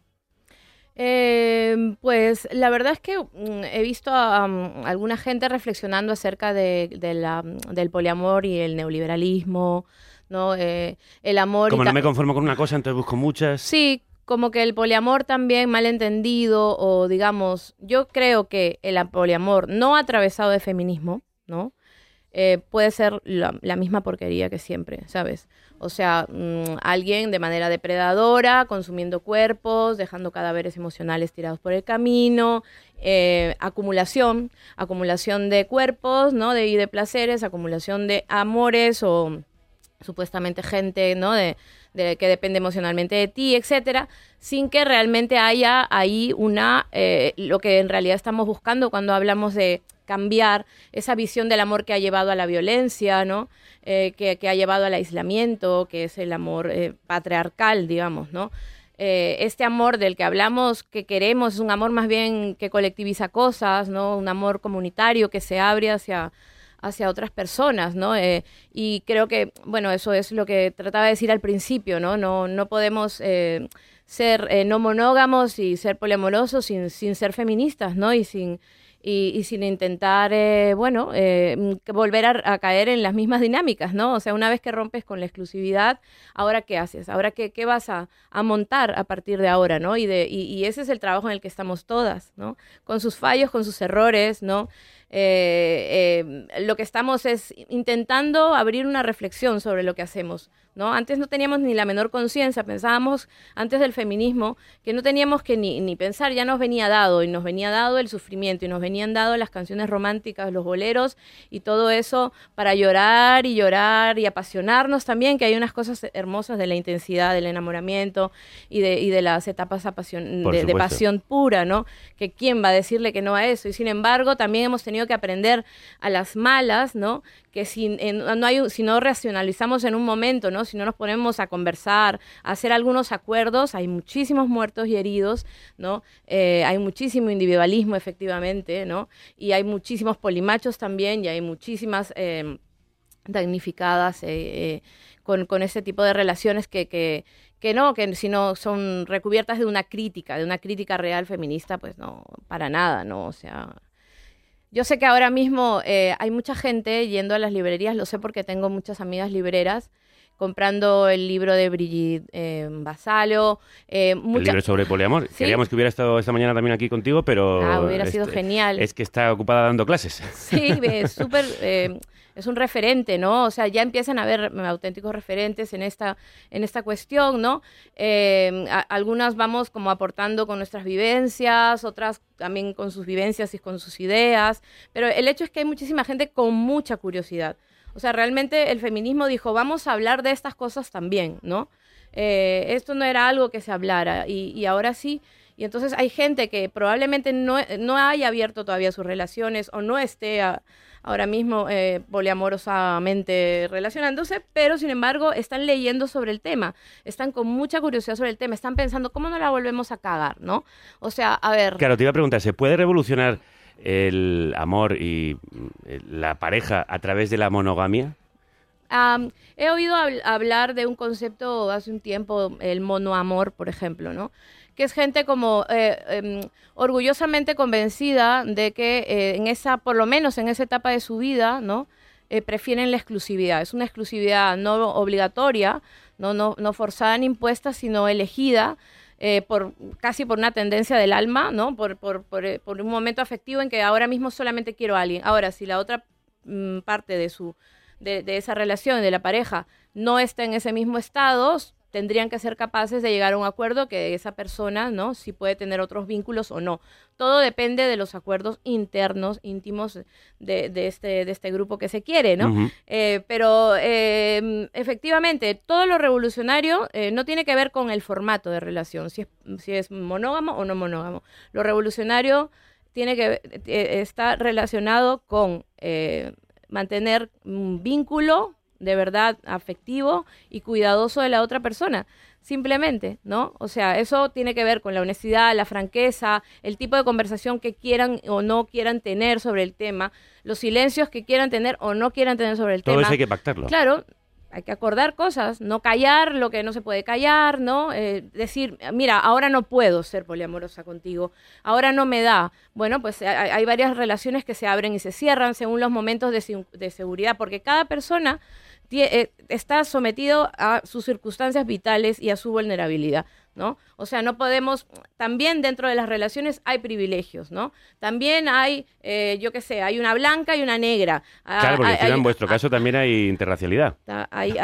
Eh, pues la verdad es que mm, he visto a mm, alguna gente reflexionando acerca de, de la- del poliamor y el neoliberalismo, ¿no? Eh, el amor Como no me conformo con una cosa, entonces busco muchas. Sí, como que el poliamor también mal entendido o digamos, yo creo que el poliamor no atravesado de feminismo, ¿no? Eh, puede ser la, la misma porquería que siempre, ¿sabes? O sea, mm, alguien de manera depredadora, consumiendo cuerpos, dejando cadáveres emocionales tirados por el camino, eh, acumulación, acumulación de cuerpos, ¿no? De, y de placeres, acumulación de amores o supuestamente gente, ¿no? De, que depende emocionalmente de ti, etcétera, sin que realmente haya ahí una eh, lo que en realidad estamos buscando cuando hablamos de cambiar esa visión del amor que ha llevado a la violencia, ¿no? Eh, que, que ha llevado al aislamiento, que es el amor eh, patriarcal, digamos, ¿no? Este amor del que hablamos, que queremos, es un amor más bien que colectiviza cosas, ¿no? Un amor comunitario que se abre hacia, hacia otras personas, ¿no? Eh, y creo que, bueno, eso es lo que trataba de decir al principio, ¿no? No, no podemos eh, ser eh, no monógamos y ser poliamorosos sin, sin ser feministas, ¿no? Y sin, y, sin intentar, bueno, volver a, caer en las mismas dinámicas, ¿no? O sea, una vez que rompes con la exclusividad, ¿ahora qué haces? ¿Ahora qué, vas a, a montar a partir de ahora, ¿no? Y, de, y ese es el trabajo en el que estamos todas, ¿no? Con sus fallos, con sus errores, ¿no? Eh, eh, lo que estamos es intentando abrir una reflexión sobre lo que hacemos. ¿no? Antes no teníamos ni la menor conciencia, pensábamos antes del feminismo que no teníamos que ni, ni, pensar, ya nos venía dado, y nos venía dado el sufrimiento, y nos venían dado las canciones románticas, los boleros, y todo eso para llorar y llorar y apasionarnos también, que hay unas cosas hermosas de la intensidad, del enamoramiento y de, y de las etapas de, de, pasión pura, ¿no? Que quién va a decirle que no a eso, y sin embargo también hemos tenido que aprender a las malas, ¿no? Que si, no hay, si no racionalizamos en un momento, ¿no? Si no nos ponemos a conversar, a hacer algunos acuerdos, hay muchísimos muertos y heridos, ¿no? Eh, hay muchísimo individualismo, efectivamente, ¿no? Y hay muchísimos polimachos también, y hay muchísimas eh, damnificadas eh, con, con ese tipo de relaciones que, que, que no, que si no son recubiertas de una crítica, de una crítica real feminista, pues no, para nada, ¿no? O sea, yo sé que ahora mismo eh, hay mucha gente yendo a las librerías, lo sé porque tengo muchas amigas libreras, comprando el libro de Brigitte eh, Basalo. Eh, mucha... El libro sobre poliamor. ¿Sí? Queríamos que hubiera estado esta mañana también aquí contigo, pero... Ah, hubiera sido genial. Es que está ocupada dando clases. Sí, súper... Es un referente, ¿no? O sea, ya empiezan a haber auténticos referentes en esta, en esta cuestión, ¿no? A, algunas vamos como aportando con nuestras vivencias, otras también con sus vivencias y con sus ideas, pero el hecho es que hay muchísima gente con mucha curiosidad. O sea, realmente el feminismo dijo, vamos a hablar de estas cosas también, ¿no? Eh, esto no era algo que se hablara y, y ahora sí. Y entonces hay gente que probablemente no, no haya abierto todavía sus relaciones o no esté a, ahora mismo eh, poliamorosamente relacionándose, pero sin embargo están leyendo sobre el tema, están con mucha curiosidad sobre el tema, están pensando cómo no la volvemos a cagar, ¿no? O sea, a ver... Claro, te iba a preguntar, ¿se puede revolucionar el amor y la pareja a través de la monogamia? Um, he oído hab hablar de un concepto hace un tiempo, el monoamor, por ejemplo, ¿no? Que es gente como eh, eh, orgullosamente convencida de que eh, en esa, por lo menos en esa etapa de su vida, ¿no? prefieren la exclusividad. Es una exclusividad no obligatoria, no, no, no forzada ni impuesta, sino elegida. por casi por una tendencia del alma, ¿no? Por, por, por, por, un momento afectivo en que ahora mismo solamente quiero a alguien. Ahora, si la otra mm, parte de su de, de esa relación, de la pareja, no está en ese mismo estado, tendrían que ser capaces de llegar a un acuerdo que esa persona, ¿no? Si puede tener otros vínculos o no. Todo depende de los acuerdos internos, íntimos de, de este, de este grupo que se quiere, ¿no? Uh -huh. eh, pero eh, efectivamente, todo lo revolucionario eh, no tiene que ver con el formato de relación, si es, si es monógamo o no monógamo. Lo revolucionario tiene que eh, está relacionado con mantener un vínculo de verdad afectivo y cuidadoso de la otra persona, simplemente, ¿no? O sea, eso tiene que ver con la honestidad, la franqueza, el tipo de conversación que quieran o no quieran tener sobre el tema, los silencios que quieran tener o no quieran tener sobre el Todo tema. eso hay que pactarlo. Claro, hay que acordar cosas, no callar lo que no se puede callar, ¿no? Eh, decir, mira, ahora no puedo ser poliamorosa contigo, ahora no me da. Bueno, pues hay, hay varias relaciones que se abren y se cierran según los momentos de, de seguridad, porque cada persona eh, está sometido a sus circunstancias vitales y a su vulnerabilidad, ¿no? O sea, no podemos, también dentro de las relaciones hay privilegios, ¿no? También hay, eh, yo qué sé, hay una blanca y una negra. Claro, porque hay, en vuestro caso también hay interracialidad. Ahí,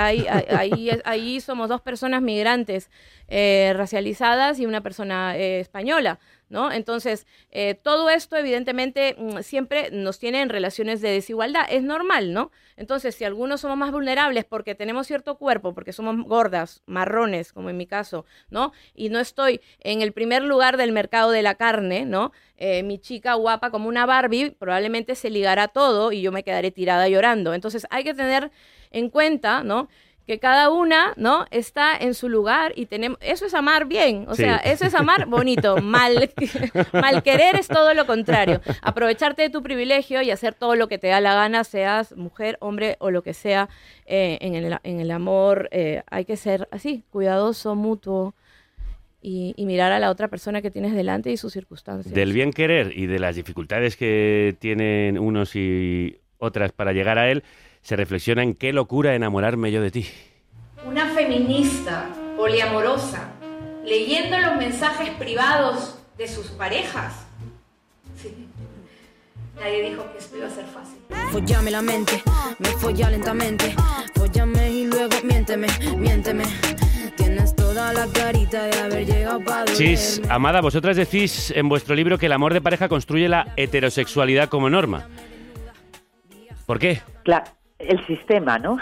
ahí somos dos personas migrantes eh, racializadas y una persona eh, española. ¿No? Entonces, eh, todo esto evidentemente mm, siempre nos tiene en relaciones de desigualdad, es normal, ¿no? Entonces, si algunos somos más vulnerables porque tenemos cierto cuerpo, porque somos gordas, marrones, como en mi caso, ¿no? Y no estoy en el primer lugar del mercado de la carne, ¿no? Eh, mi chica guapa como una Barbie probablemente se ligará todo y yo me quedaré tirada llorando. Entonces, hay que tener en cuenta, ¿no? Que cada una, ¿no? Está en su lugar y tenemos, eso es amar bien, o sí. sea, eso es amar bonito, mal, mal querer es todo lo contrario, aprovecharte de tu privilegio y hacer todo lo que te da la gana, seas mujer, hombre o lo que sea, eh, en, el, en, el, amor eh, hay que ser así, cuidadoso, mutuo. Y, y, mirar a la otra persona que tienes delante y sus circunstancias. Del bien querer y de las dificultades que tienen unos y otras para llegar a él, se reflexiona en qué locura enamorarme yo de ti. Una feminista poliamorosa leyendo los mensajes privados de sus parejas. Sí. nadie dijo que esto iba a ser fácil. Follame la mente, me folla lentamente. Follame y luego miénteme, miénteme. Tienes toda la carita de haber llegado para Chis, Amada, vosotras decís en vuestro libro que el amor de pareja construye la heterosexualidad como norma. ¿Por qué? Claro, el sistema, ¿no?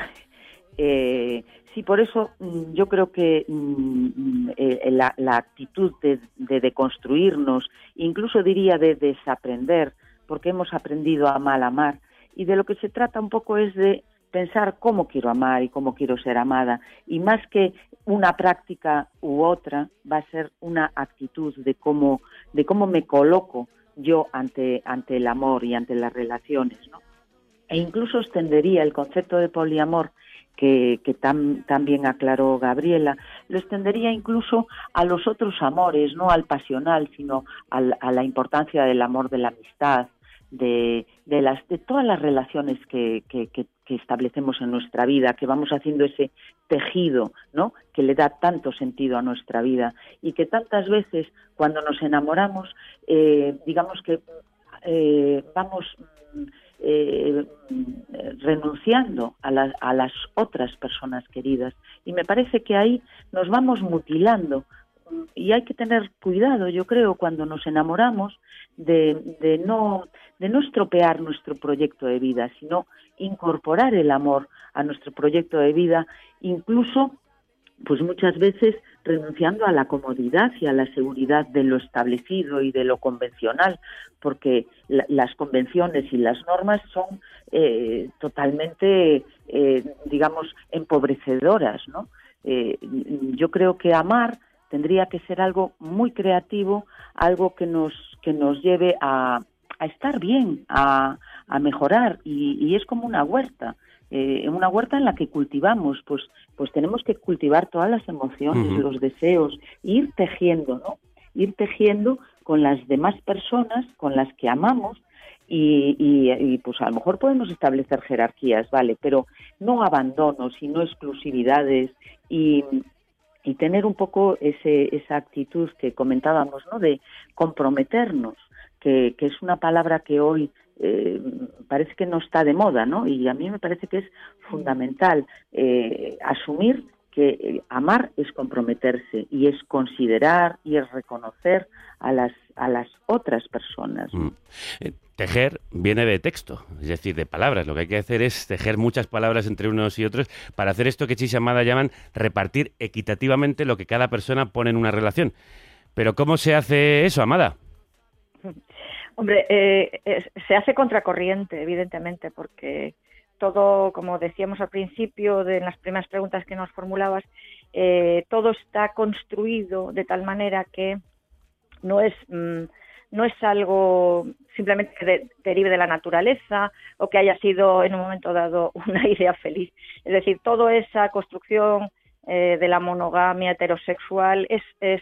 Eh, sí, por eso mm, yo creo que mm, eh, la, la actitud de, de deconstruirnos, incluso diría de desaprender, porque hemos aprendido a mal amar, y de lo que se trata un poco es de pensar cómo quiero amar y cómo quiero ser amada, y más que una práctica u otra, va a ser una actitud de cómo, de cómo me coloco yo ante, ante el amor y ante las relaciones, ¿no? E incluso extendería el concepto de poliamor que, que tan, tan bien aclaró Gabriela, lo extendería incluso a los otros amores, no al pasional, sino al- a la importancia del amor de la amistad, de, de, las, de todas las relaciones que, que, establecemos en nuestra vida, que vamos haciendo ese tejido, ¿no? Que le da tanto sentido a nuestra vida y que tantas veces cuando nos enamoramos, eh, digamos que eh, vamos mm, eh, renunciando a, la- a las otras personas queridas. Y me parece que ahí nos vamos mutilando. Y hay que tener cuidado, yo creo, cuando nos enamoramos de, de no de no estropear nuestro proyecto de vida, sino incorporar el amor a nuestro proyecto de vida, incluso pues muchas veces renunciando a la comodidad y a la seguridad de lo establecido y de lo convencional, porque la- las convenciones y las normas son eh, totalmente, eh, digamos, empobrecedoras, ¿no? Eh, yo creo que amar tendría que ser algo muy creativo, algo que nos que nos lleve a, estar bien, a, a mejorar y, y es como una huerta, eh, una huerta en la que cultivamos, pues pues tenemos que cultivar todas las emociones, los deseos, ir tejiendo, ¿no? Ir tejiendo con las demás personas con las que amamos y, y, y, pues a lo mejor podemos establecer jerarquías, vale, pero no abandonos y no exclusividades y, y tener un poco ese, esa actitud que comentábamos, ¿no? De comprometernos, que, que es una palabra que hoy eh, parece que no está de moda, ¿no? Y a mí me parece que es fundamental eh, asumir que eh, amar es comprometerse y es considerar y es reconocer a las a las otras personas. Mm. Eh, Tejer viene de texto, es decir, de palabras. Lo que hay que hacer es tejer muchas palabras entre unos y otros para hacer esto que Chis y Amada llaman repartir equitativamente lo que cada persona pone en una relación. Pero ¿cómo se hace eso, Amada? Hombre, eh, se hace contracorriente, evidentemente, porque todo, como decíamos al principio de las primeras preguntas que nos formulabas, eh, todo está construido de tal manera que no es mm, no es algo simplemente que de- derive de la naturaleza o que haya sido en un momento dado una idea feliz. Es decir, toda esa construcción eh, de la monogamia heterosexual es, es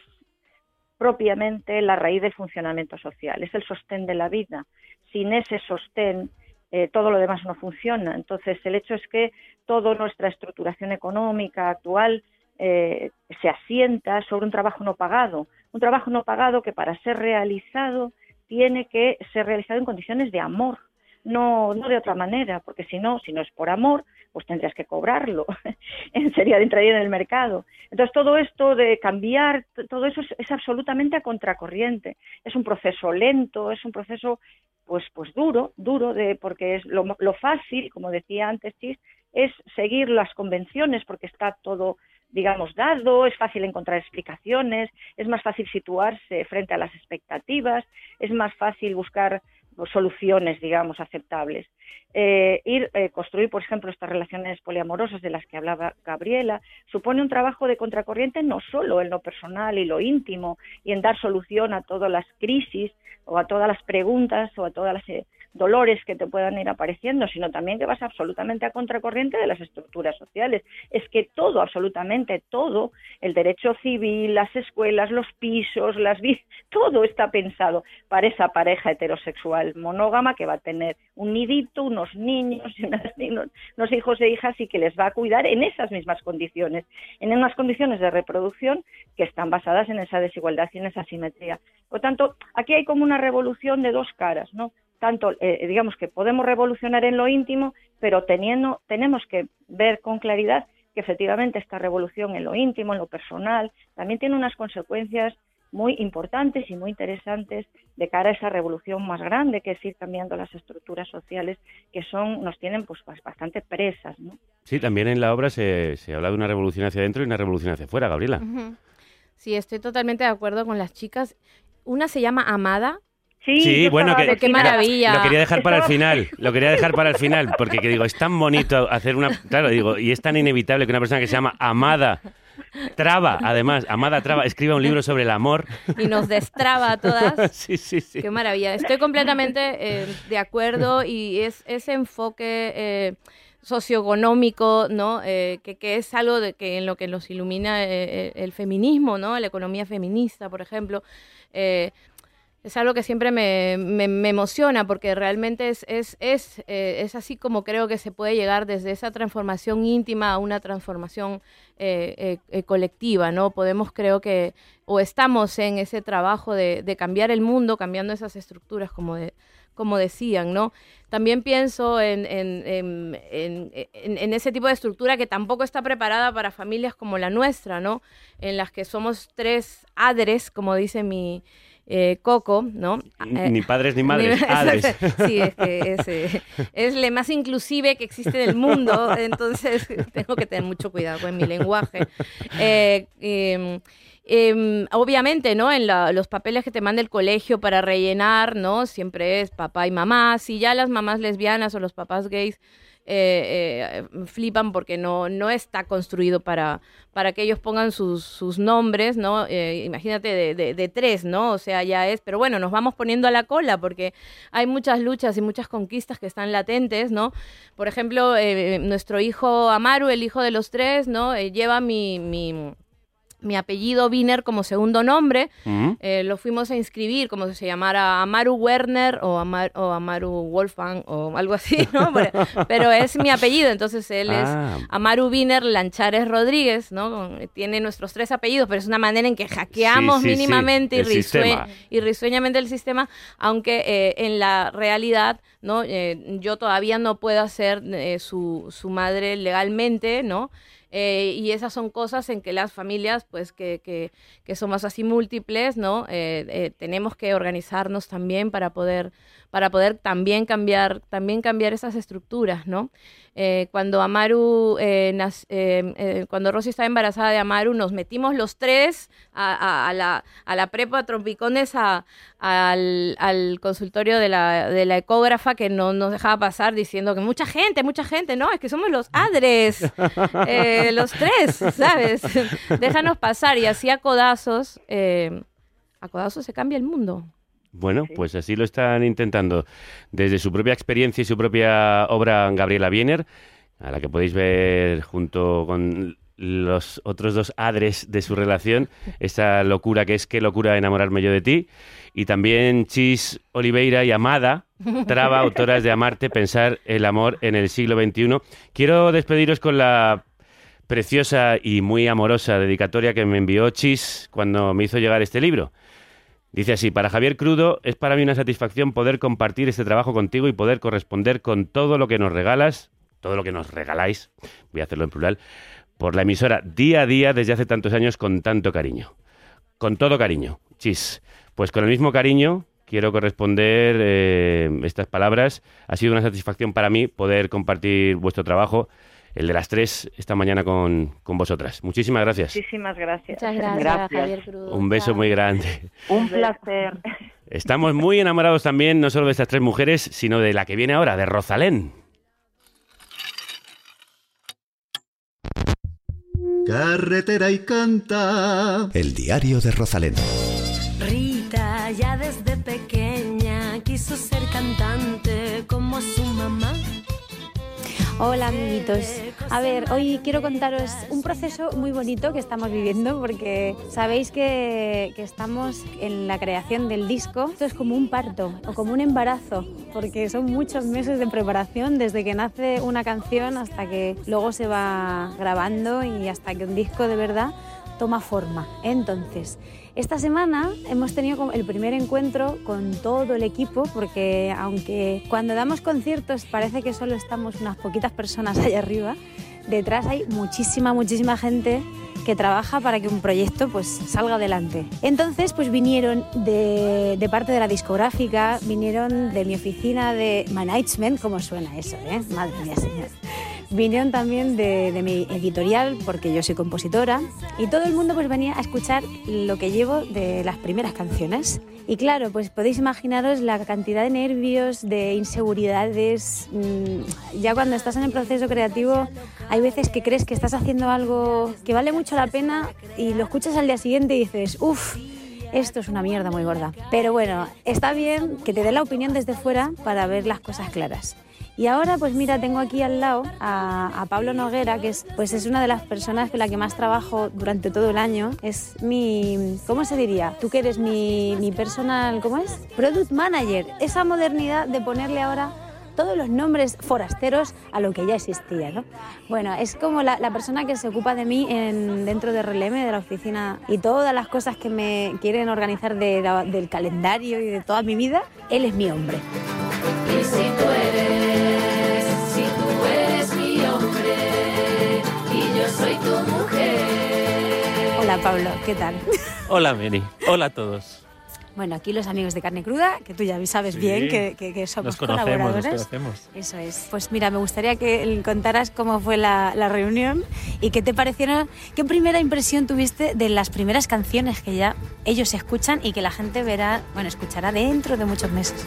propiamente la raíz del funcionamiento social, es el sostén de la vida. Sin ese sostén, eh, todo lo demás no funciona. Entonces, el hecho es que toda nuestra estructuración económica actual eh, se asienta sobre un trabajo no pagado, un trabajo no pagado que para ser realizado tiene que ser realizado en condiciones de amor, no, no de otra manera, porque si no, si no es por amor, pues tendrías que cobrarlo, sería de entraría en el mercado. Entonces todo esto de cambiar, todo eso es, es absolutamente a contracorriente. Es un proceso lento, es un proceso pues pues duro, duro de porque es lo, lo fácil, como decía antes Chis, es seguir las convenciones porque está todo digamos dado, es fácil encontrar explicaciones, es más fácil situarse frente a las expectativas, es más fácil buscar soluciones, digamos, aceptables. Eh, ir, eh, construir, por ejemplo, estas relaciones poliamorosas de las que hablaba Gabriela, supone un trabajo de contracorriente no solo en lo personal y lo íntimo y en dar solución a todas las crisis o a todas las preguntas o a todas las eh, dolores que te puedan ir apareciendo, sino también que vas absolutamente a contracorriente de las estructuras sociales. Es que todo, absolutamente todo, el derecho civil, las escuelas, los pisos, las todo está pensado para esa pareja heterosexual monógama que va a tener un nidito, unos niños, unos, hijos e hijas y que les va a cuidar en esas mismas condiciones, en unas condiciones de reproducción que están basadas en esa desigualdad y en esa asimetría. Por tanto, aquí hay como una revolución de dos caras, ¿no? Tanto, eh, digamos que podemos revolucionar en lo íntimo, pero teniendo, tenemos que ver con claridad que efectivamente esta revolución en lo íntimo, en lo personal, también tiene unas consecuencias muy importantes y muy interesantes de cara a esa revolución más grande que es ir cambiando las estructuras sociales que son nos tienen pues bastante presas ¿no? sí también en la obra se, se habla de una revolución hacia adentro y una revolución hacia afuera Gabriela. Sí estoy totalmente de acuerdo con las chicas. Una se llama Amada Sí, bueno, que, qué maravilla. Lo quería dejar para el final, lo quería dejar para el final, porque que digo, es tan bonito hacer una, claro, digo, y es tan inevitable que una persona que se llama Amada Traba, además, Amada Traba, escriba un libro sobre el amor. Y nos destraba a todas. sí, sí, sí. Qué maravilla. Estoy completamente eh, de acuerdo y es ese enfoque eh, socioeconómico, ¿no? Eh, que, que, es algo de que en lo que nos ilumina el feminismo, ¿no? La economía feminista, por ejemplo es algo que siempre me, me, emociona porque realmente es, es, es, eh, es, así como creo que se puede llegar desde esa transformación íntima a una transformación eh, eh, colectiva, ¿no? Podemos, creo que, o estamos en ese trabajo de, de cambiar el mundo, cambiando esas estructuras, como, de, como decían, ¿no? También pienso en, en, en, en, ese tipo de estructura que tampoco está preparada para familias como la nuestra, ¿no? En las que somos tres adres, como dice mi eh, Coco, ¿no? Ni padres ni madres, padres. sí, es que es, eh, es la más inclusive que existe en el mundo, entonces tengo que tener mucho cuidado con mi lenguaje. Eh, em, em, obviamente, ¿no? En los papeles que te manda el colegio para rellenar, ¿no? Siempre es papá y mamá. Si ya las mamás lesbianas o los papás gays eh, eh, flipan porque no, no está construido para, para que ellos pongan sus, sus nombres, ¿no? Eh, imagínate de, de, tres, ¿no? O sea, ya es, pero bueno, nos vamos poniendo a la cola porque hay muchas luchas y muchas conquistas que están latentes, ¿no? Por ejemplo, nuestro hijo Amaru, el hijo de los tres, ¿no? lleva mi, mi mi apellido Wiener como segundo nombre. Eh, lo fuimos a inscribir como si se llamara Amaru Werner o, o Amaru Wolfgang o algo así, ¿no? Pero, es mi apellido, entonces él es ah. Amaru Wiener Lanchares Rodríguez, ¿no? Tiene nuestros tres apellidos, pero es una manera en que hackeamos mínimamente y, risueñamente el sistema, aunque eh, en la realidad, ¿no? Eh, yo todavía no puedo ser su, su madre legalmente, ¿no? Eh, y esas son cosas en que las familias, pues que, que, que somos así múltiples, ¿no? Eh, eh, tenemos que organizarnos también para poder, para poder también cambiar, también cambiar esas estructuras, ¿no? Eh, cuando Amaru, eh, eh, cuando Rosy estaba embarazada de Amaru, nos metimos los tres a, la, a la, prepa trompicones a, al, consultorio de la, de la, ecógrafa que no nos dejaba pasar diciendo que mucha gente, mucha gente, no, es que somos los adres, los tres, ¿sabes? Déjanos pasar y así a codazos, a codazos se cambia el mundo. Bueno, pues así lo están intentando desde su propia experiencia y su propia obra Gabriela Wiener, a la que podéis ver junto con los otros dos adres de su relación, esa locura que es qué locura enamorarme yo de ti, y también Chis Oliveira y Amada, Traba, autoras de Amarte, Pensar el amor en el siglo XXI. Quiero despediros con la preciosa y muy amorosa dedicatoria que me envió Chis cuando me hizo llegar este libro. Dice así, para Javier Crudo es para mí una satisfacción poder compartir este trabajo contigo y poder corresponder con todo lo que nos regalas, todo lo que nos regaláis, voy a hacerlo en plural, por la emisora día a día desde hace tantos años con tanto cariño. Con todo cariño. Chis. Pues con el mismo cariño quiero corresponder eh, estas palabras. Ha sido una satisfacción para mí poder compartir vuestro trabajo el de las tres esta mañana con, con vosotras. Muchísimas gracias. Muchísimas gracias. Muchas gracias, Javier Cruz. Un beso muy grande. Un placer. Estamos muy enamorados también, no solo de estas tres mujeres, sino de la que viene ahora, de Rosalén. Carretera y canta. El diario de Rosalén. Rita ya desde pequeña quiso ser cantante como su mamá. Hola amiguitos. A ver, hoy quiero contaros un proceso muy bonito que estamos viviendo porque sabéis que, estamos en la creación del disco. Esto es como un parto o como un embarazo porque son muchos meses de preparación desde que nace una canción hasta que luego se va grabando y hasta que un disco de verdad toma forma. Entonces, esta semana hemos tenido el primer encuentro con todo el equipo, porque aunque cuando damos conciertos parece que solo estamos unas poquitas personas allá arriba, detrás hay muchísima, muchísima gente que trabaja para que un proyecto pues salga adelante. Entonces pues vinieron de, de parte de la discográfica, vinieron de mi oficina de management, ¿cómo suena eso? Eh? Madre mía, señor. Vinieron también de, mi editorial, porque yo soy compositora, y todo el mundo pues venía a escuchar lo que llevo de las primeras canciones. Y claro, pues podéis imaginaros la cantidad de nervios, de inseguridades. Mm, ya cuando estás en el proceso creativo, hay veces que crees que estás haciendo algo que vale mucho la pena y lo escuchas al día siguiente y dices, uff, esto es una mierda muy gorda. Pero bueno, está bien que te dé la opinión desde fuera para ver las cosas claras. Y ahora, pues mira, tengo aquí al lado a, a, Pablo Noguera, que es, pues es una de las personas con la que más trabajo durante todo el año. Es mi, ¿cómo se diría? Tú que eres mi, mi personal, ¿cómo es? Product Manager. Esa modernidad de ponerle ahora todos los nombres forasteros a lo que ya existía. ¿no? Bueno, es como la, la, persona que se ocupa de mí en, dentro de Releme, de la oficina, y todas las cosas que me quieren organizar de, de, del calendario y de toda mi vida, él es mi hombre. Hola Pablo, ¿qué tal? Hola Mary, hola a todos. Bueno, aquí los amigos de Carne Cruda, que tú ya sabes sí, bien que, que, que, somos nos conocemos, colaboradores. Nos conocemos. Eso es. Pues mira, me gustaría que contaras cómo fue la, la, reunión y qué te parecieron, qué primera impresión tuviste de las primeras canciones que ya ellos escuchan y que la gente verá, bueno, escuchará dentro de muchos meses.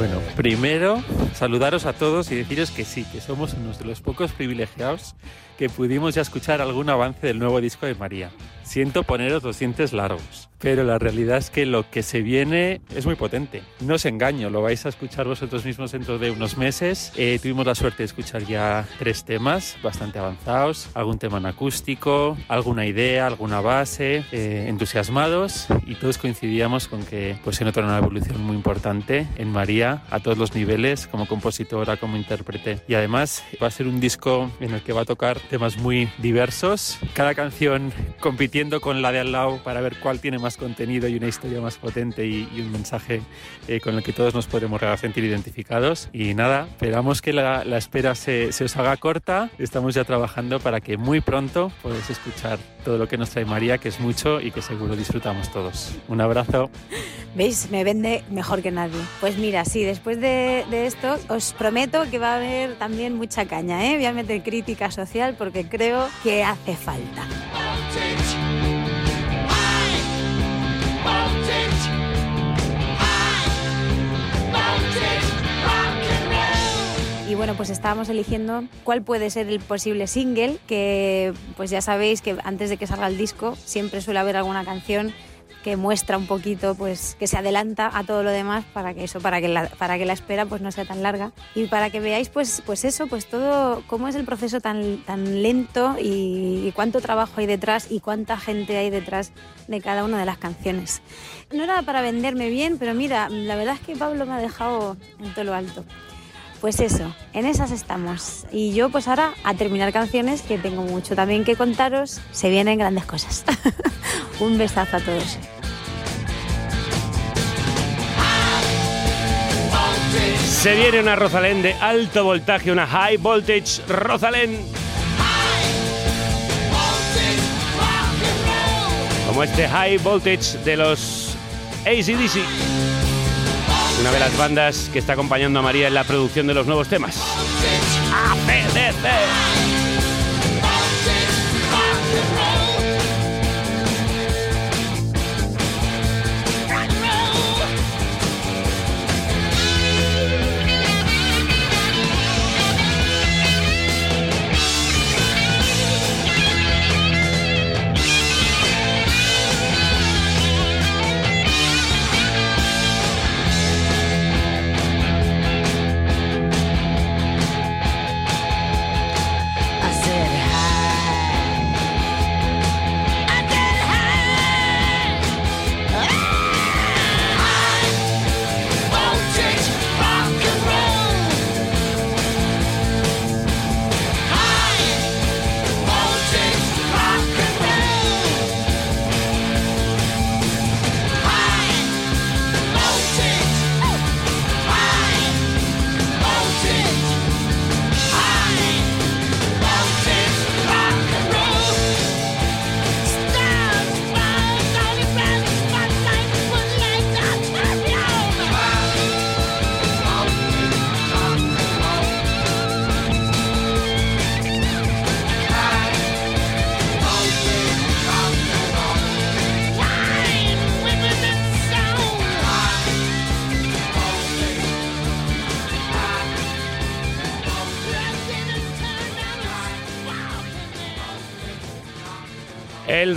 Bueno, primero saludaros a todos y deciros que sí, que somos unos de los pocos privilegiados que pudimos ya escuchar algún avance del nuevo disco de María. Siento poneros los dientes largos, pero la realidad es que lo que se viene es muy potente. No os engaño, lo vais a escuchar vosotros mismos dentro de unos meses. Eh, tuvimos la suerte de escuchar ya tres temas bastante avanzados, algún tema en acústico, alguna idea, alguna base, eh, entusiasmados y todos coincidíamos con que pues, se nota una evolución muy importante en María a todos los niveles, como compositora, como intérprete. Y además va a ser un disco en el que va a tocar temas muy diversos, cada canción compitiendo con la de al lado para ver cuál tiene más contenido y una historia más potente y, y un mensaje eh, con el que todos nos podremos sentir identificados. Y nada, esperamos que la, la espera se, se, os haga corta. Estamos ya trabajando para que muy pronto podáis escuchar todo lo que nos trae María, que es mucho y que seguro disfrutamos todos. Un abrazo. ¿Veis? Me vende mejor que nadie. Pues mira, sí, después de, de esto os prometo que va a haber también mucha caña, ¿eh? Voy a meter crítica social porque creo que hace falta. Y bueno, pues estábamos eligiendo cuál puede ser el posible single, que pues ya sabéis que antes de que salga el disco siempre suele haber alguna canción que muestra un poquito, pues que se adelanta a todo lo demás para que eso, para que la, para que la espera pues no sea tan larga y para que veáis pues, pues eso, pues todo, cómo es el proceso tan, tan lento y, y cuánto trabajo hay detrás y cuánta gente hay detrás de cada una de las canciones. No era para venderme bien, pero mira, la verdad es que Pablo me ha dejado en todo lo alto. Pues eso, en esas estamos. Y yo pues ahora a terminar canciones que tengo mucho también que contaros. Se vienen grandes cosas. Un besazo a todos. Se viene una Rosalén de alto voltaje, una high voltage Rosalén. Como este high voltage de los ACDC una de las bandas que está acompañando a María en la producción de los nuevos temas.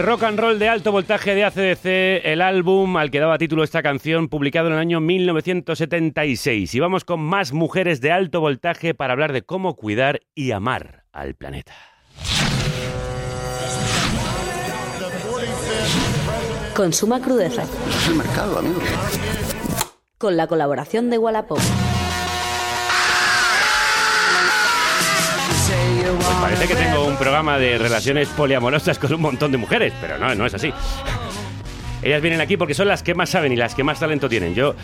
Rock and roll de alto voltaje de ACDC, el álbum al que daba título esta canción, publicado en el año 1976. Y vamos con más mujeres de alto voltaje para hablar de cómo cuidar y amar al planeta. Consuma crudeza. Es el mercado, amigo. Con la colaboración de Wallapop. Parece que tengo un programa de relaciones poliamorosas con un montón de mujeres, pero no, no es así. Ellas vienen aquí porque son las que más saben y las que más talento tienen. Yo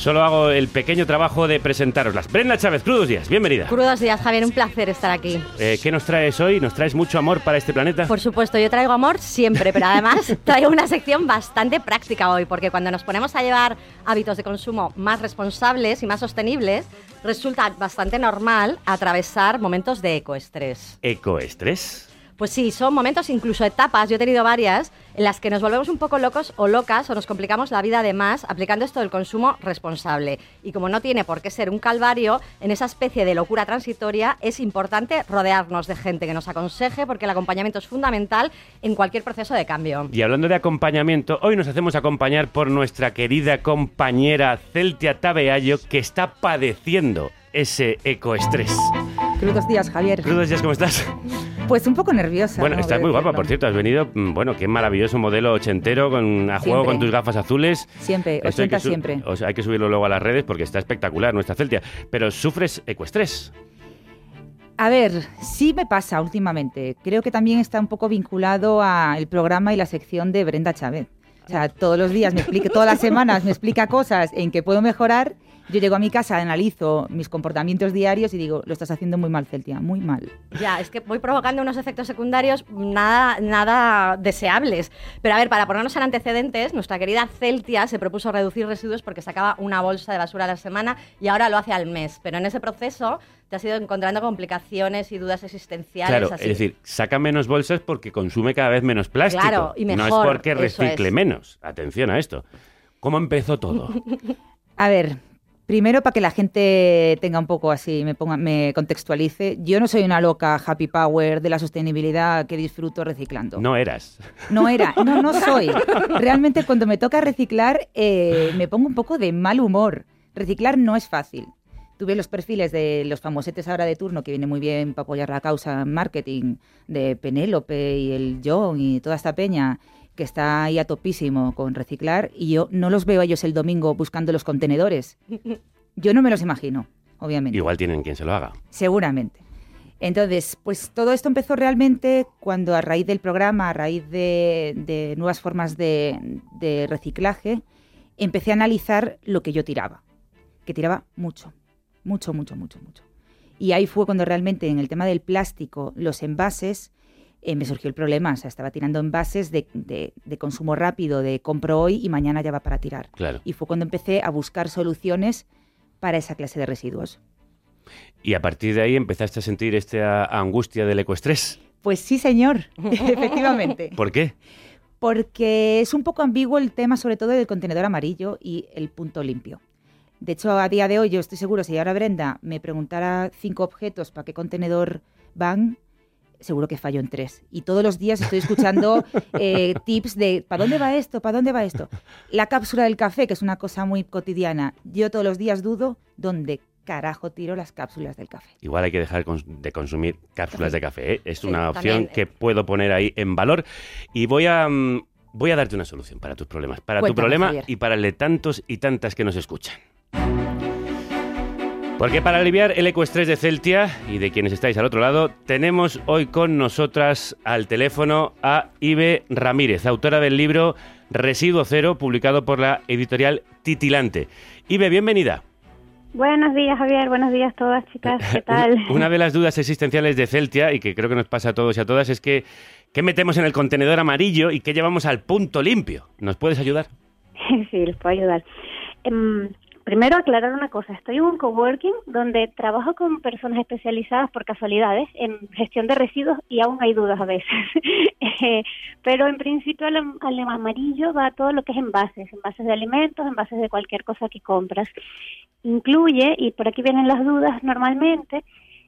solo hago el pequeño trabajo de presentaroslas. Brenda Chávez, crudos días, bienvenida. Crudos días, Javier, un placer estar aquí. Eh, ¿Qué nos traes hoy? ¿Nos traes mucho amor para este planeta? Por supuesto, yo traigo amor siempre, pero además traigo una sección bastante práctica hoy, porque cuando nos ponemos a llevar hábitos de consumo más responsables y más sostenibles, resulta bastante normal atravesar momentos de ecoestrés. ¿Ecoestrés? Pues sí, son momentos, incluso etapas, yo he tenido varias, en las que nos volvemos un poco locos o locas o nos complicamos la vida de más aplicando esto del consumo responsable. Y como no tiene por qué ser un calvario, en esa especie de locura transitoria es importante rodearnos de gente que nos aconseje porque el acompañamiento es fundamental en cualquier proceso de cambio. Y hablando de acompañamiento, hoy nos hacemos acompañar por nuestra querida compañera Celtia Tabeallo, que está padeciendo ese ecoestrés. Crudos días, Javier. Crudos días, ¿cómo estás? Pues un poco nerviosa. Bueno, ¿no? estás muy guapa, por cierto. Has venido, mm, bueno, qué maravilloso modelo ochentero con, a juego con tus gafas azules. Siempre, Esto hay ochenta que su- siempre. o sea, hay que subirlo luego a las redes porque está espectacular nuestra Celtia. Pero sufres ecoestrés. A ver, sí me pasa últimamente. Creo que también está un poco vinculado al programa y la sección de Brenda Chávez. O sea, todos los días me explica, todas las semanas me explica cosas en que puedo mejorar. Yo llego a mi casa, analizo mis comportamientos diarios y digo, lo estás haciendo muy mal, Celtia, muy mal. Ya, es que voy provocando unos efectos secundarios nada, nada deseables. Pero a ver, para ponernos en antecedentes, nuestra querida Celtia se propuso reducir residuos porque sacaba una bolsa de basura a la semana y ahora lo hace al mes. Pero en ese proceso te has ido encontrando complicaciones y dudas existenciales. Claro, así. es decir, saca menos bolsas porque consume cada vez menos plástico. Claro, y no es mejor, porque recicle es. menos. Atención a esto. ¿Cómo empezó todo? A ver, primero para que la gente tenga un poco así, me, ponga, me contextualice, yo no soy una loca happy power de la sostenibilidad que disfruto reciclando. No eras. No era, no, no soy. Realmente cuando me toca reciclar eh, me pongo un poco de mal humor. Reciclar no es fácil. Tuve los perfiles de los famosetes ahora de turno, que viene muy bien para apoyar la causa en marketing, de Penélope y el John y toda esta peña, que está ahí a topísimo con reciclar, y yo no los veo a ellos el domingo buscando los contenedores. Yo no me los imagino, obviamente. Igual tienen quien se lo haga. Seguramente. Entonces, pues todo esto empezó realmente cuando a raíz del programa, a raíz de, de nuevas formas de, de reciclaje, empecé a analizar lo que yo tiraba, que tiraba mucho, mucho, mucho, mucho, mucho. Y ahí fue cuando realmente en el tema del plástico, los envases, eh, me surgió el problema. O sea, estaba tirando envases de, de- de consumo rápido, de compro hoy y mañana ya va para tirar. Claro. Y fue cuando empecé a buscar soluciones para esa clase de residuos. Y a partir de ahí empezaste a sentir esta angustia del ecoestrés. Pues sí, señor, efectivamente. ¿Por qué? Porque es un poco ambiguo el tema, sobre todo del contenedor amarillo y el punto limpio. De hecho, a día de hoy, yo estoy seguro, si ahora Brenda me preguntara cinco objetos para qué contenedor van, seguro que fallo en tres. Y todos los días estoy escuchando eh, tips de ¿para dónde va esto? ¿Para dónde va esto? La cápsula del café, que es una cosa muy cotidiana. Yo todos los días dudo dónde carajo tiro las cápsulas del café. Igual hay que dejar de consumir cápsulas de café. ¿eh? Es Sí, una opción también. que puedo poner ahí en valor. Y voy a, mm, voy a darte una solución para tus problemas. Para tu problema Javier. y para el de tantos y tantas que nos escuchan. Porque para aliviar el ecoestrés de Celtia y de quienes estáis al otro lado, tenemos hoy con nosotras al teléfono a Ibe Ramírez, autora del libro Residuo Cero, publicado por la editorial Titilante. Ibe, bienvenida. Buenos días, Javier. Buenos días todas, chicas. ¿Qué tal? Una, de las dudas existenciales de Celtia, y que creo que nos pasa a todos y a todas, es que ¿qué metemos en el contenedor amarillo y qué llevamos al punto limpio? ¿Nos puedes ayudar? sí, les puedo ayudar. Em, primero aclarar una cosa. Estoy en un coworking donde trabajo con personas especializadas por casualidades en gestión de residuos y aún hay dudas a veces. Eh, Pero en principio al, al amarillo va todo lo que es envases, envases de alimentos, envases de cualquier cosa que compras. Incluye, y por aquí vienen las dudas normalmente,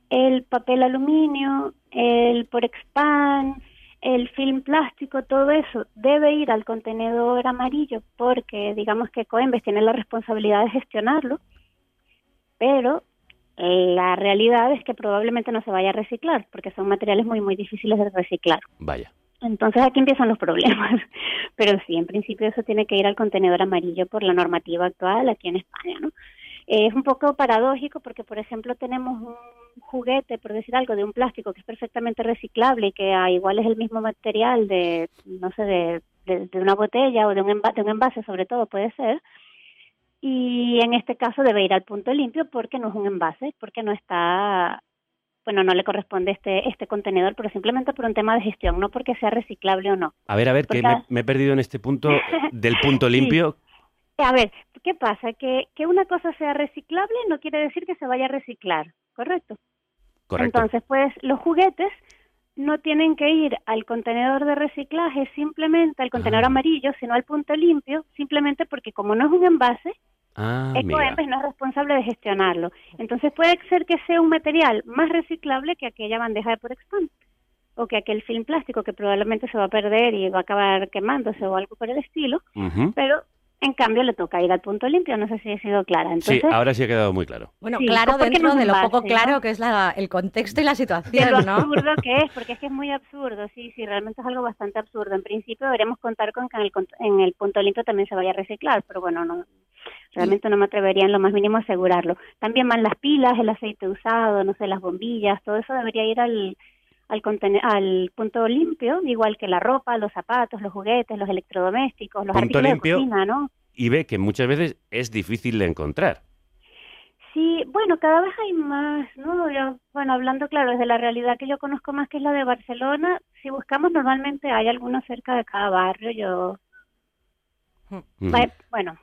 el papel aluminio, el Porexpan, el film plástico, todo eso debe ir al contenedor amarillo porque digamos que Coembes tiene la responsabilidad de gestionarlo, pero la realidad es que probablemente no se vaya a reciclar porque son materiales muy muy difíciles de reciclar. Vaya. Entonces aquí empiezan los problemas. Pero sí, en principio eso tiene que ir al contenedor amarillo por la normativa actual aquí en España, ¿no? Es un poco paradójico porque, por ejemplo, tenemos un juguete, por decir algo, de un plástico que es perfectamente reciclable y que a igual es el mismo material de, no sé, de, de, de una botella o de un, envase, de un envase, sobre todo puede ser. Y en este caso debe ir al punto limpio porque no es un envase, porque no está bueno, no le corresponde este este contenedor, pero simplemente por un tema de gestión, no porque sea reciclable o no. A ver, a ver, que me, me he perdido en este punto del punto Sí. A ver, ¿qué pasa? Que, que una cosa sea reciclable no quiere decir que se vaya a reciclar, ¿correcto? Correcto. Entonces, pues los juguetes no tienen que ir al contenedor de reciclaje simplemente al contenedor amarillo, sino al punto limpio, simplemente porque como no es un envase, Ah. Ecoembes no es responsable de gestionarlo. Entonces puede ser que sea un material más reciclable que aquella bandeja de por expand o que aquel film plástico que probablemente se va a perder y va a acabar quemándose o algo por el estilo, pero en cambio le toca ir al punto limpio, no sé si he sido clara. Sí, Entonces, ahora sí ha quedado muy claro. Bueno, Sí, claro dentro de lo poco claro ¿no? que es la, el contexto y la de situación, lo ¿no? absurdo que es, porque es que es muy absurdo, sí, sí, realmente es algo bastante absurdo. En principio deberíamos contar con que en el, en el punto limpio también se vaya a reciclar, pero bueno, no, realmente no me atrevería en lo más mínimo a asegurarlo. También van las pilas, el aceite usado, no sé, las bombillas, todo eso debería ir al, al, al punto limpio, igual que la ropa, los zapatos, los juguetes, los electrodomésticos, los Punto artículos limpio. de cocina, ¿no? Y ve que muchas veces es difícil de encontrar. Sí, bueno, cada vez hay más, ¿no? Yo, bueno, hablando claro, desde la realidad que yo conozco más que es la de Barcelona, si buscamos normalmente hay algunos cerca de cada barrio, yo... Bueno,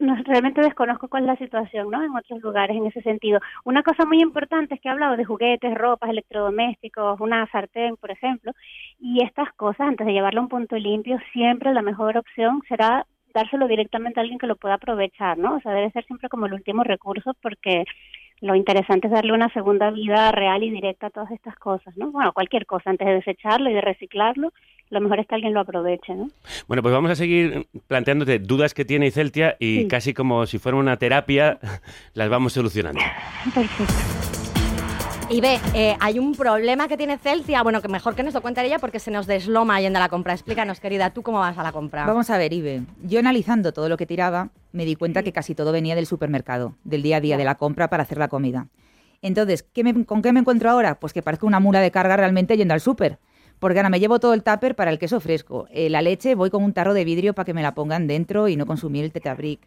no- realmente desconozco cuál es la situación, ¿no? En otros lugares en ese sentido. Una cosa muy importante es que he hablado de juguetes, ropas, electrodomésticos, una sartén, por ejemplo, y estas cosas, antes de llevarlo a un punto limpio, siempre la mejor opción será dárselo directamente a alguien que lo pueda aprovechar, ¿no? O sea, debe ser siempre como el último recurso porque lo interesante es darle una segunda vida real y directa a todas estas cosas, ¿no? Bueno, cualquier cosa, antes de desecharlo y de reciclarlo, lo mejor es que alguien lo aproveche, ¿no? Bueno, pues vamos a seguir planteándote dudas que tiene Celtia y Sí. casi como si fuera una terapia, las vamos solucionando. Perfecto. Y ve, eh, hay un problema que tiene Celtia, bueno, que mejor que nos lo cuente ella porque se nos desloma yendo a la compra. Explícanos, querida, ¿tú cómo vas a la compra? Vamos a ver, Ibe. Yo analizando todo lo que tiraba, me di cuenta que casi todo venía del supermercado, del día a día, de la compra para hacer la comida. Entonces, ¿qué me- ¿con qué me encuentro ahora? Pues que parezco una mula de carga realmente yendo al súper. Porque ahora me llevo todo el tupper para el queso fresco. Eh, la leche voy con un tarro de vidrio para que me la pongan dentro y no consumir el tetabric.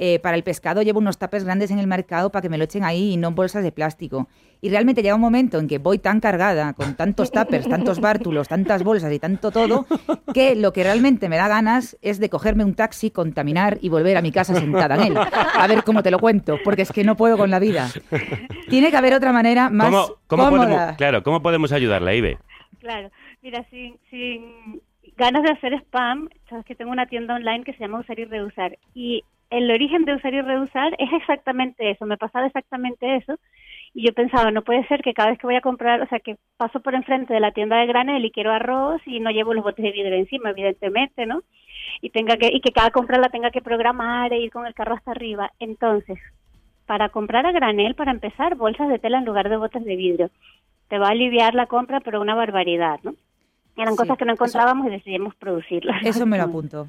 Eh, para el pescado llevo unos tapes grandes en el mercado para que me lo echen ahí y no en bolsas de plástico. Y realmente llega un momento en que voy tan cargada con tantos tuppers, tantos bártulos, tantas bolsas y tanto todo, que lo que realmente me da ganas es de cogerme un taxi, contaminar y volver a mi casa sentada en él. A ver cómo te lo cuento, porque es que no puedo con la vida. Tiene que haber otra manera más ¿Cómo, cómo cómoda. podemos, claro, ¿cómo podemos ayudarla, Ibe? Claro, mira, sin, sin ganas de hacer spam, sabes que tengo una tienda online que se llama Usar y Reusar. Y el origen de Usar y Reusar es exactamente eso, me pasaba exactamente eso. Y yo pensaba, no puede ser que cada vez que voy a comprar, o sea, que paso por enfrente de la tienda de granel y quiero arroz y no llevo los botes de vidrio encima, evidentemente, ¿no? Y tenga que y que cada compra la tenga que programar e ir con el carro hasta arriba. Entonces, para comprar a granel, para empezar, bolsas de tela en lugar de botes de vidrio. Te va a aliviar la compra, pero una barbaridad, ¿no? Eran Sí, cosas que no eso- encontrábamos y decidimos producirlas. Eso me lo apunto.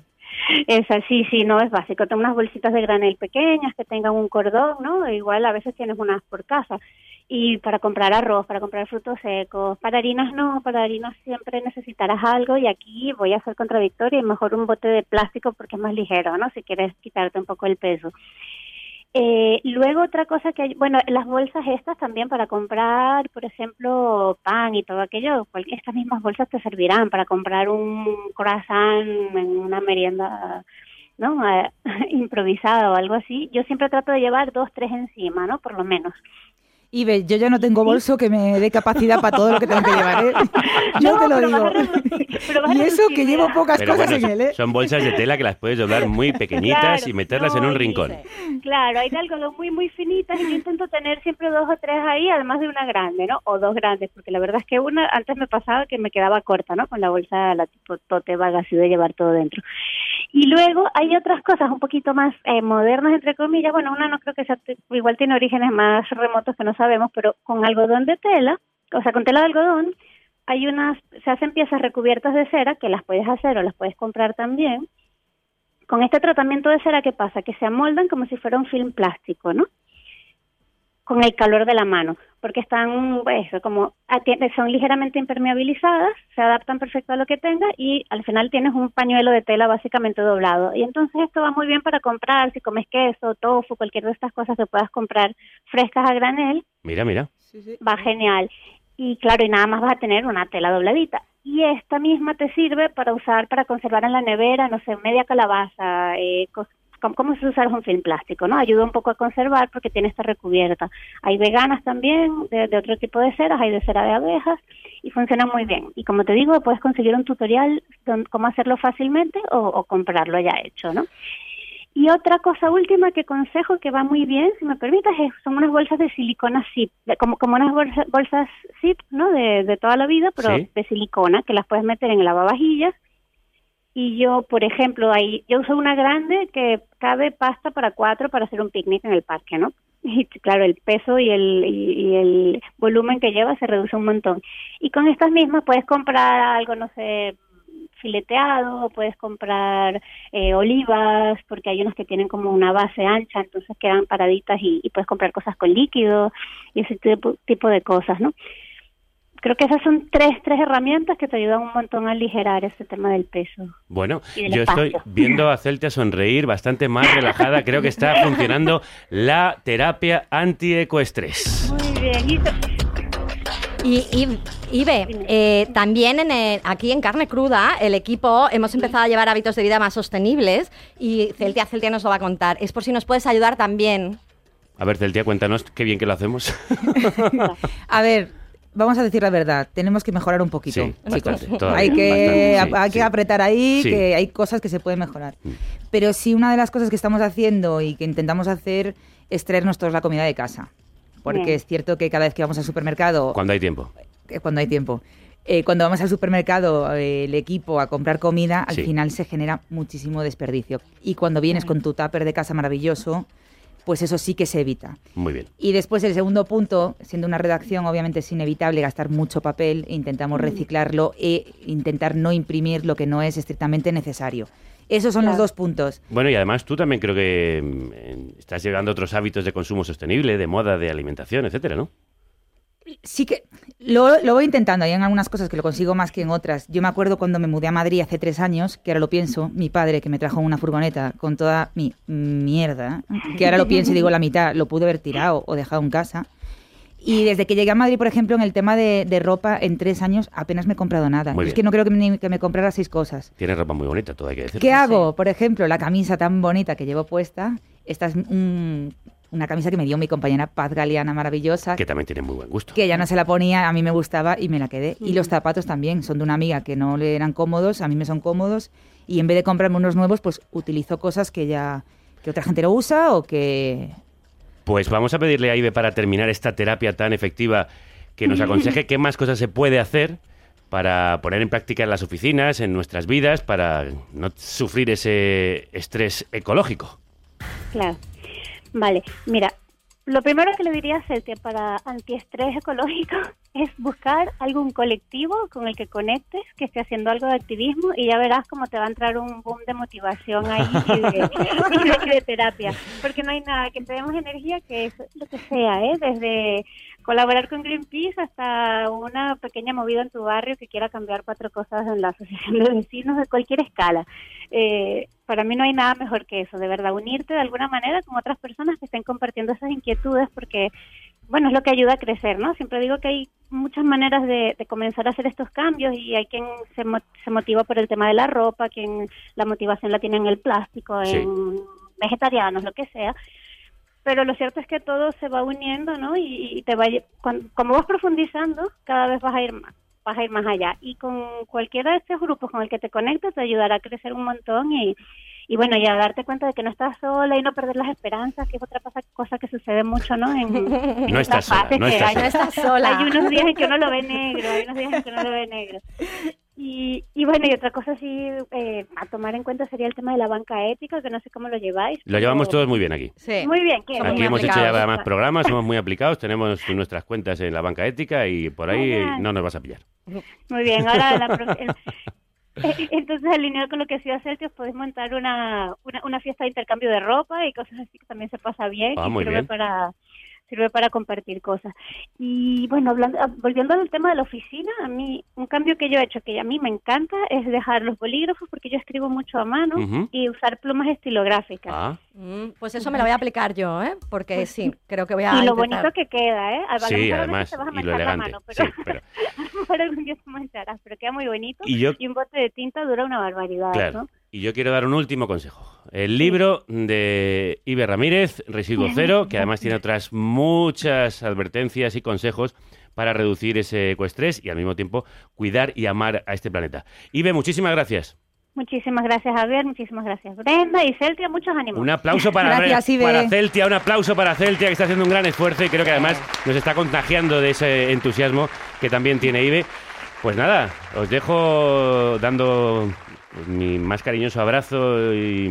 Esa, sí, sí, no es básico. Tengo unas bolsitas de granel pequeñas que tengan un cordón, ¿no? Igual a veces tienes unas por casa. Y para comprar arroz, para comprar frutos secos, para harinas no, para harinas siempre necesitarás algo y aquí voy a ser contradictoria y mejor un bote de plástico porque es más ligero, ¿no? Si quieres quitarte un poco el peso. Eh, luego otra cosa que hay, bueno, las bolsas estas también para comprar, por ejemplo, pan y todo aquello, estas mismas bolsas te servirán para comprar un croissant en una merienda, ¿no? Eh, improvisada o algo así. Yo siempre trato de llevar dos, tres encima, ¿no? Por lo menos. Y ve, yo ya no tengo bolso que me dé capacidad para todo lo que tengo que llevar, ¿eh? Yo No, te lo pero digo. pero Y eso que llevo mira. pocas Pero cosas bueno, en él, ¿eh? son bolsas de tela que las puedes doblar muy pequeñitas Claro, y meterlas en un rincón. Claro, hay de algodón muy, muy finitas y yo intento tener siempre dos o tres ahí, además de una grande, ¿no? O dos grandes, porque la verdad es que una antes me pasaba que me quedaba corta, ¿no? Con la bolsa, la tipo tote bag así de llevar todo dentro. Y luego hay otras cosas un poquito más eh, modernas, entre comillas. Bueno, una no creo que sea, igual tiene orígenes más remotos que no sabemos, pero con algodón de tela, o sea, con tela de algodón, hay unas, se hacen piezas recubiertas de cera que las puedes hacer o las puedes comprar también. Con este tratamiento de cera, ¿qué pasa? Que se amoldan como si fuera un film plástico, ¿no? Con el calor de la mano, porque están, pues, como ah, son ligeramente impermeabilizadas, se adaptan perfecto a lo que tenga y al final tienes un pañuelo de tela básicamente doblado. Y entonces esto va muy bien para comprar, si comes queso, tofu, cualquier de estas cosas que puedas comprar frescas a granel, Mira, mira. va genial. Y claro, y nada más vas a tener una tela dobladita. Y esta misma te sirve para usar, para conservar en la nevera, no sé, media calabaza, eh, como si usaras un film plástico, ¿no? Ayuda un poco a conservar porque tiene esta recubierta. Hay veganas también, de, de otro tipo de ceras, hay de cera de abejas y funciona muy bien. Y como te digo, puedes conseguir un tutorial de cómo hacerlo fácilmente o, o comprarlo ya hecho, ¿no? Y otra cosa última que consejo que va muy bien, si me permites, es, son unas bolsas de silicona zip, de- como, como unas bolsa- bolsas zip, ¿no? De, de toda la vida, pero Sí. de silicona, que las puedes meter en el lavavajillas. Y yo, por ejemplo, ahí, yo uso una grande que cabe pasta para cuatro para hacer un picnic en el parque, ¿no? Y claro, el peso y el, y, y el volumen que lleva se reduce un montón. Y con estas mismas puedes comprar algo, no sé, fileteado, puedes comprar eh, olivas, porque hay unos que tienen como una base ancha, entonces quedan paraditas y, y puedes comprar cosas con líquido y ese tipo, tipo de cosas, ¿no? Creo que esas son tres, tres herramientas que te ayudan un montón a aligerar ese tema del peso. Bueno, yo estoy viendo a Celtia sonreír bastante más relajada. Creo que está funcionando la terapia antiecoestrés. Muy bien, y to- Y, y, Ibe, eh, también en el- aquí en Carne Cruda, el equipo hemos empezado a llevar hábitos de vida más sostenibles y Celtia, Celtia nos lo va a contar. Es por si nos puedes ayudar también. A ver, Celtia, cuéntanos qué bien que lo hacemos. A ver, vamos a decir la verdad, tenemos que mejorar un poquito, Sí, chicos. bastante, todavía, hay que, bastante, sí, hay que sí. apretar ahí, Sí. que hay cosas que se pueden mejorar. Pero sí, una de las cosas que estamos haciendo y que intentamos hacer es traernos todos la comida de casa. Porque Bien. es cierto que cada vez que vamos al supermercado, Cuando hay tiempo. eh, cuando hay tiempo, eh, cuando vamos al supermercado, eh, el equipo a comprar comida, al Sí. final se genera muchísimo desperdicio. Y cuando vienes con tu tupper de casa maravilloso, pues eso sí que se evita. Muy bien. Y después el segundo punto, siendo una redacción, obviamente es inevitable gastar mucho papel, e intentamos Mm. reciclarlo e intentar no imprimir lo que no es estrictamente necesario. Esos son los dos puntos. Bueno, y además tú también creo que mm, estás llevando otros hábitos de consumo sostenible, de moda, de alimentación, etcétera, ¿no? Sí que lo, lo voy intentando, hay en algunas cosas que lo consigo más que en otras. Yo me acuerdo cuando me mudé a Madrid hace tres años, que ahora lo pienso, mi padre que me trajo una furgoneta con toda mi mierda, que ahora lo pienso y digo la mitad, lo pude haber tirado o dejado en casa. Y desde que llegué a Madrid, por ejemplo, en el tema de, de ropa, en tres años apenas me he comprado nada. Muy es bien. que no creo que me, que me comprara seis cosas. Tienes ropa muy bonita, todo hay que decir. ¿Qué hago? Por ejemplo, la camisa tan bonita que llevo puesta, esta es un- una camisa que me dio mi compañera Paz Galeana, maravillosa, Que también tiene muy buen gusto. que ella no se la ponía, a mí me gustaba y me la quedé. Y los zapatos también, son de una amiga que no le eran cómodos, a mí me son cómodos, y en vez de comprarme unos nuevos, pues utilizo cosas que ya que otra gente no usa o que... Pues vamos a pedirle a Ibe para terminar esta terapia tan efectiva que nos aconseje qué más cosas se puede hacer para poner en práctica en las oficinas, en nuestras vidas, para no sufrir ese estrés ecológico. Claro. Vale, mira, lo primero que le diría a Celtia para antiestrés ecológico es buscar algún colectivo con el que conectes, que esté haciendo algo de activismo y ya verás cómo te va a entrar un boom de motivación ahí y de, terapia. Porque no hay nada que te energía que eso, lo que sea, ¿eh? Desde colaborar con Greenpeace hasta una pequeña movida en tu barrio que quiera cambiar cuatro cosas en la asociación de vecinos de cualquier escala. Eh, para mí no hay nada mejor que eso, de verdad, unirte de alguna manera con otras personas que estén compartiendo esas inquietudes porque, bueno, es lo que ayuda a crecer, ¿no? Siempre digo que hay muchas maneras de, de comenzar a hacer estos cambios y hay quien se, mo- se motiva por el tema de la ropa, quien la motivación la tiene en el plástico, Sí. en vegetarianos, lo que sea pero lo cierto es que todo se va uniendo, ¿no? Y, y te va, lle- cuan- como vas profundizando, cada vez vas a ir más, vas a ir más allá. Y con cualquiera de estos grupos con el que te conectas te ayudará a crecer un montón y, y bueno, y a darte cuenta de que no estás sola y no perder las esperanzas, que es otra cosa, cosa que sucede mucho, ¿no? En, en No estás sola, hay. No estás sola. Hay unos días en que uno lo ve negro, hay unos días en que uno lo ve negro. Y, y bueno, y otra cosa sí eh, a tomar en cuenta sería el tema de la banca ética, que no sé cómo lo lleváis. Lo llevamos pero- todos muy bien aquí. Muy bien, ¿qué? Aquí Muy hemos hecho ya más programas, somos muy aplicados, tenemos nuestras cuentas en la banca ética y por ahí no nos vas a pillar. Muy bien, ahora la pro- eh, entonces alineado con lo que hacía Celtius podéis montar una, una, una fiesta de intercambio de ropa y cosas así que también se pasa bien Ah, y muy bien. para sirve para compartir cosas. Y bueno, hablando, ah, volviendo al tema de la oficina, a mí un cambio que yo he hecho que a mí me encanta es dejar los bolígrafos porque yo escribo mucho a mano y usar plumas estilográficas. Ah. Mm, Pues eso me lo voy a aplicar yo, ¿eh? Porque sí, creo que voy a y lo intentar. bonito que queda, ¿eh? A lo Sí, además, te vas a y lo elegante. mano, pero, Sí, pero- a lo mejor algún día te mancharás, pero queda muy bonito. Y yo- un bote de tinta dura una barbaridad, Claro. ¿no? Y yo quiero dar un último consejo. El libro de Ibe Ramírez, Residuo Cero, que además tiene otras muchas advertencias y consejos para reducir ese ecoestrés y al mismo tiempo cuidar y amar a este planeta. Ibe, muchísimas gracias. Muchísimas gracias, Javier. Muchísimas gracias, Brenda y Celtia. Muchos ánimos. Un aplauso para, Gracias, Ibe. para Celtia, un aplauso para Celtia que está haciendo un gran esfuerzo y creo que además nos está contagiando de ese entusiasmo que también tiene Ibe. Pues nada, os dejo dando pues, mi más cariñoso abrazo y,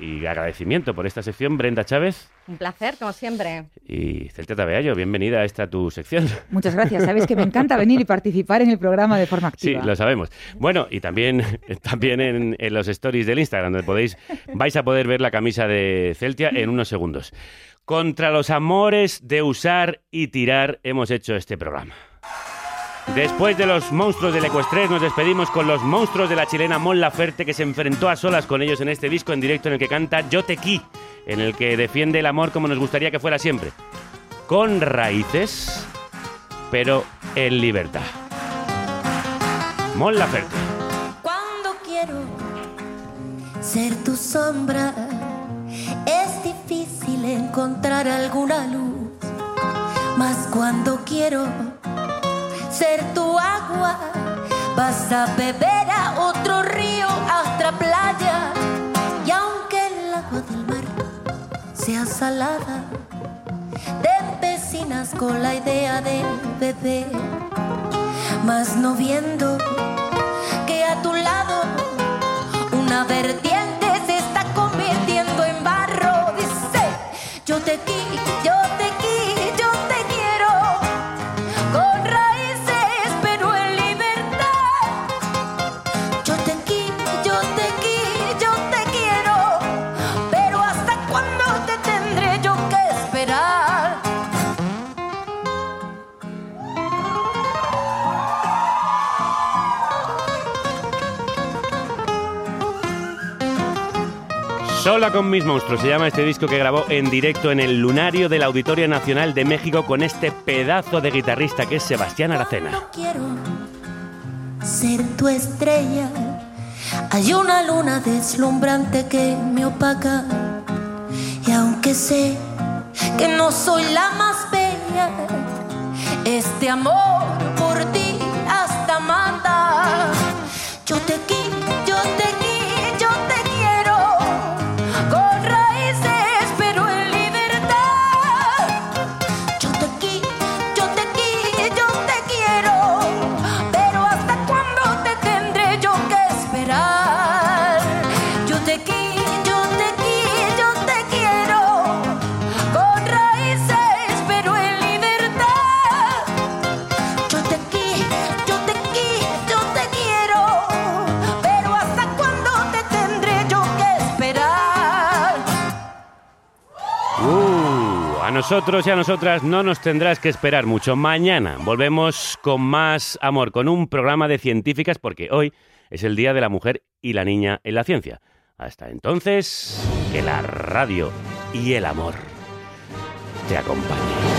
y agradecimiento por esta sección, Brenda Chávez Un placer, como siempre. y Celtia Tabeallo. Bienvenida a esta tu sección. Muchas gracias. Sabes que me encanta venir y participar en el programa de forma Sí, activa. lo sabemos. Bueno, y también, también en, en los stories del Instagram, donde podéis, vais a poder ver la camisa de Celtia en unos segundos. Contra los amores de usar y tirar hemos hecho este programa. Después de los monstruos del Ecuestrés, nos despedimos con los monstruos de la chilena Mon Laferte, que se enfrentó a solas con ellos en este disco en directo en el que canta Yo te qui, en el que defiende el amor como nos gustaría que fuera siempre. Con raíces, pero en libertad. Mon Laferte. Cuando quiero ser tu sombra, es difícil encontrar alguna luz. Mas cuando quiero ser tu agua, vas a beber a otro río, a otra playa. Y aunque el agua del mar sea salada, te empecinas con la idea del beber, mas no viendo que a tu lado una vertiente Con mis monstruos se llama este disco que grabó en directo en el lunario del Auditorio Nacional de México con este pedazo de guitarrista que es Sebastián Aracena. quiero ser tu estrella. Hay una luna deslumbrante que me opaca. Y aunque sé que no soy la más bella, este amor nosotros y a nosotras no nos tendrás que esperar mucho. Mañana volvemos con más amor, con un programa de científicas, porque hoy es el Día de la Mujer y la Niña en la Ciencia. Hasta entonces, que la radio y el amor te acompañen.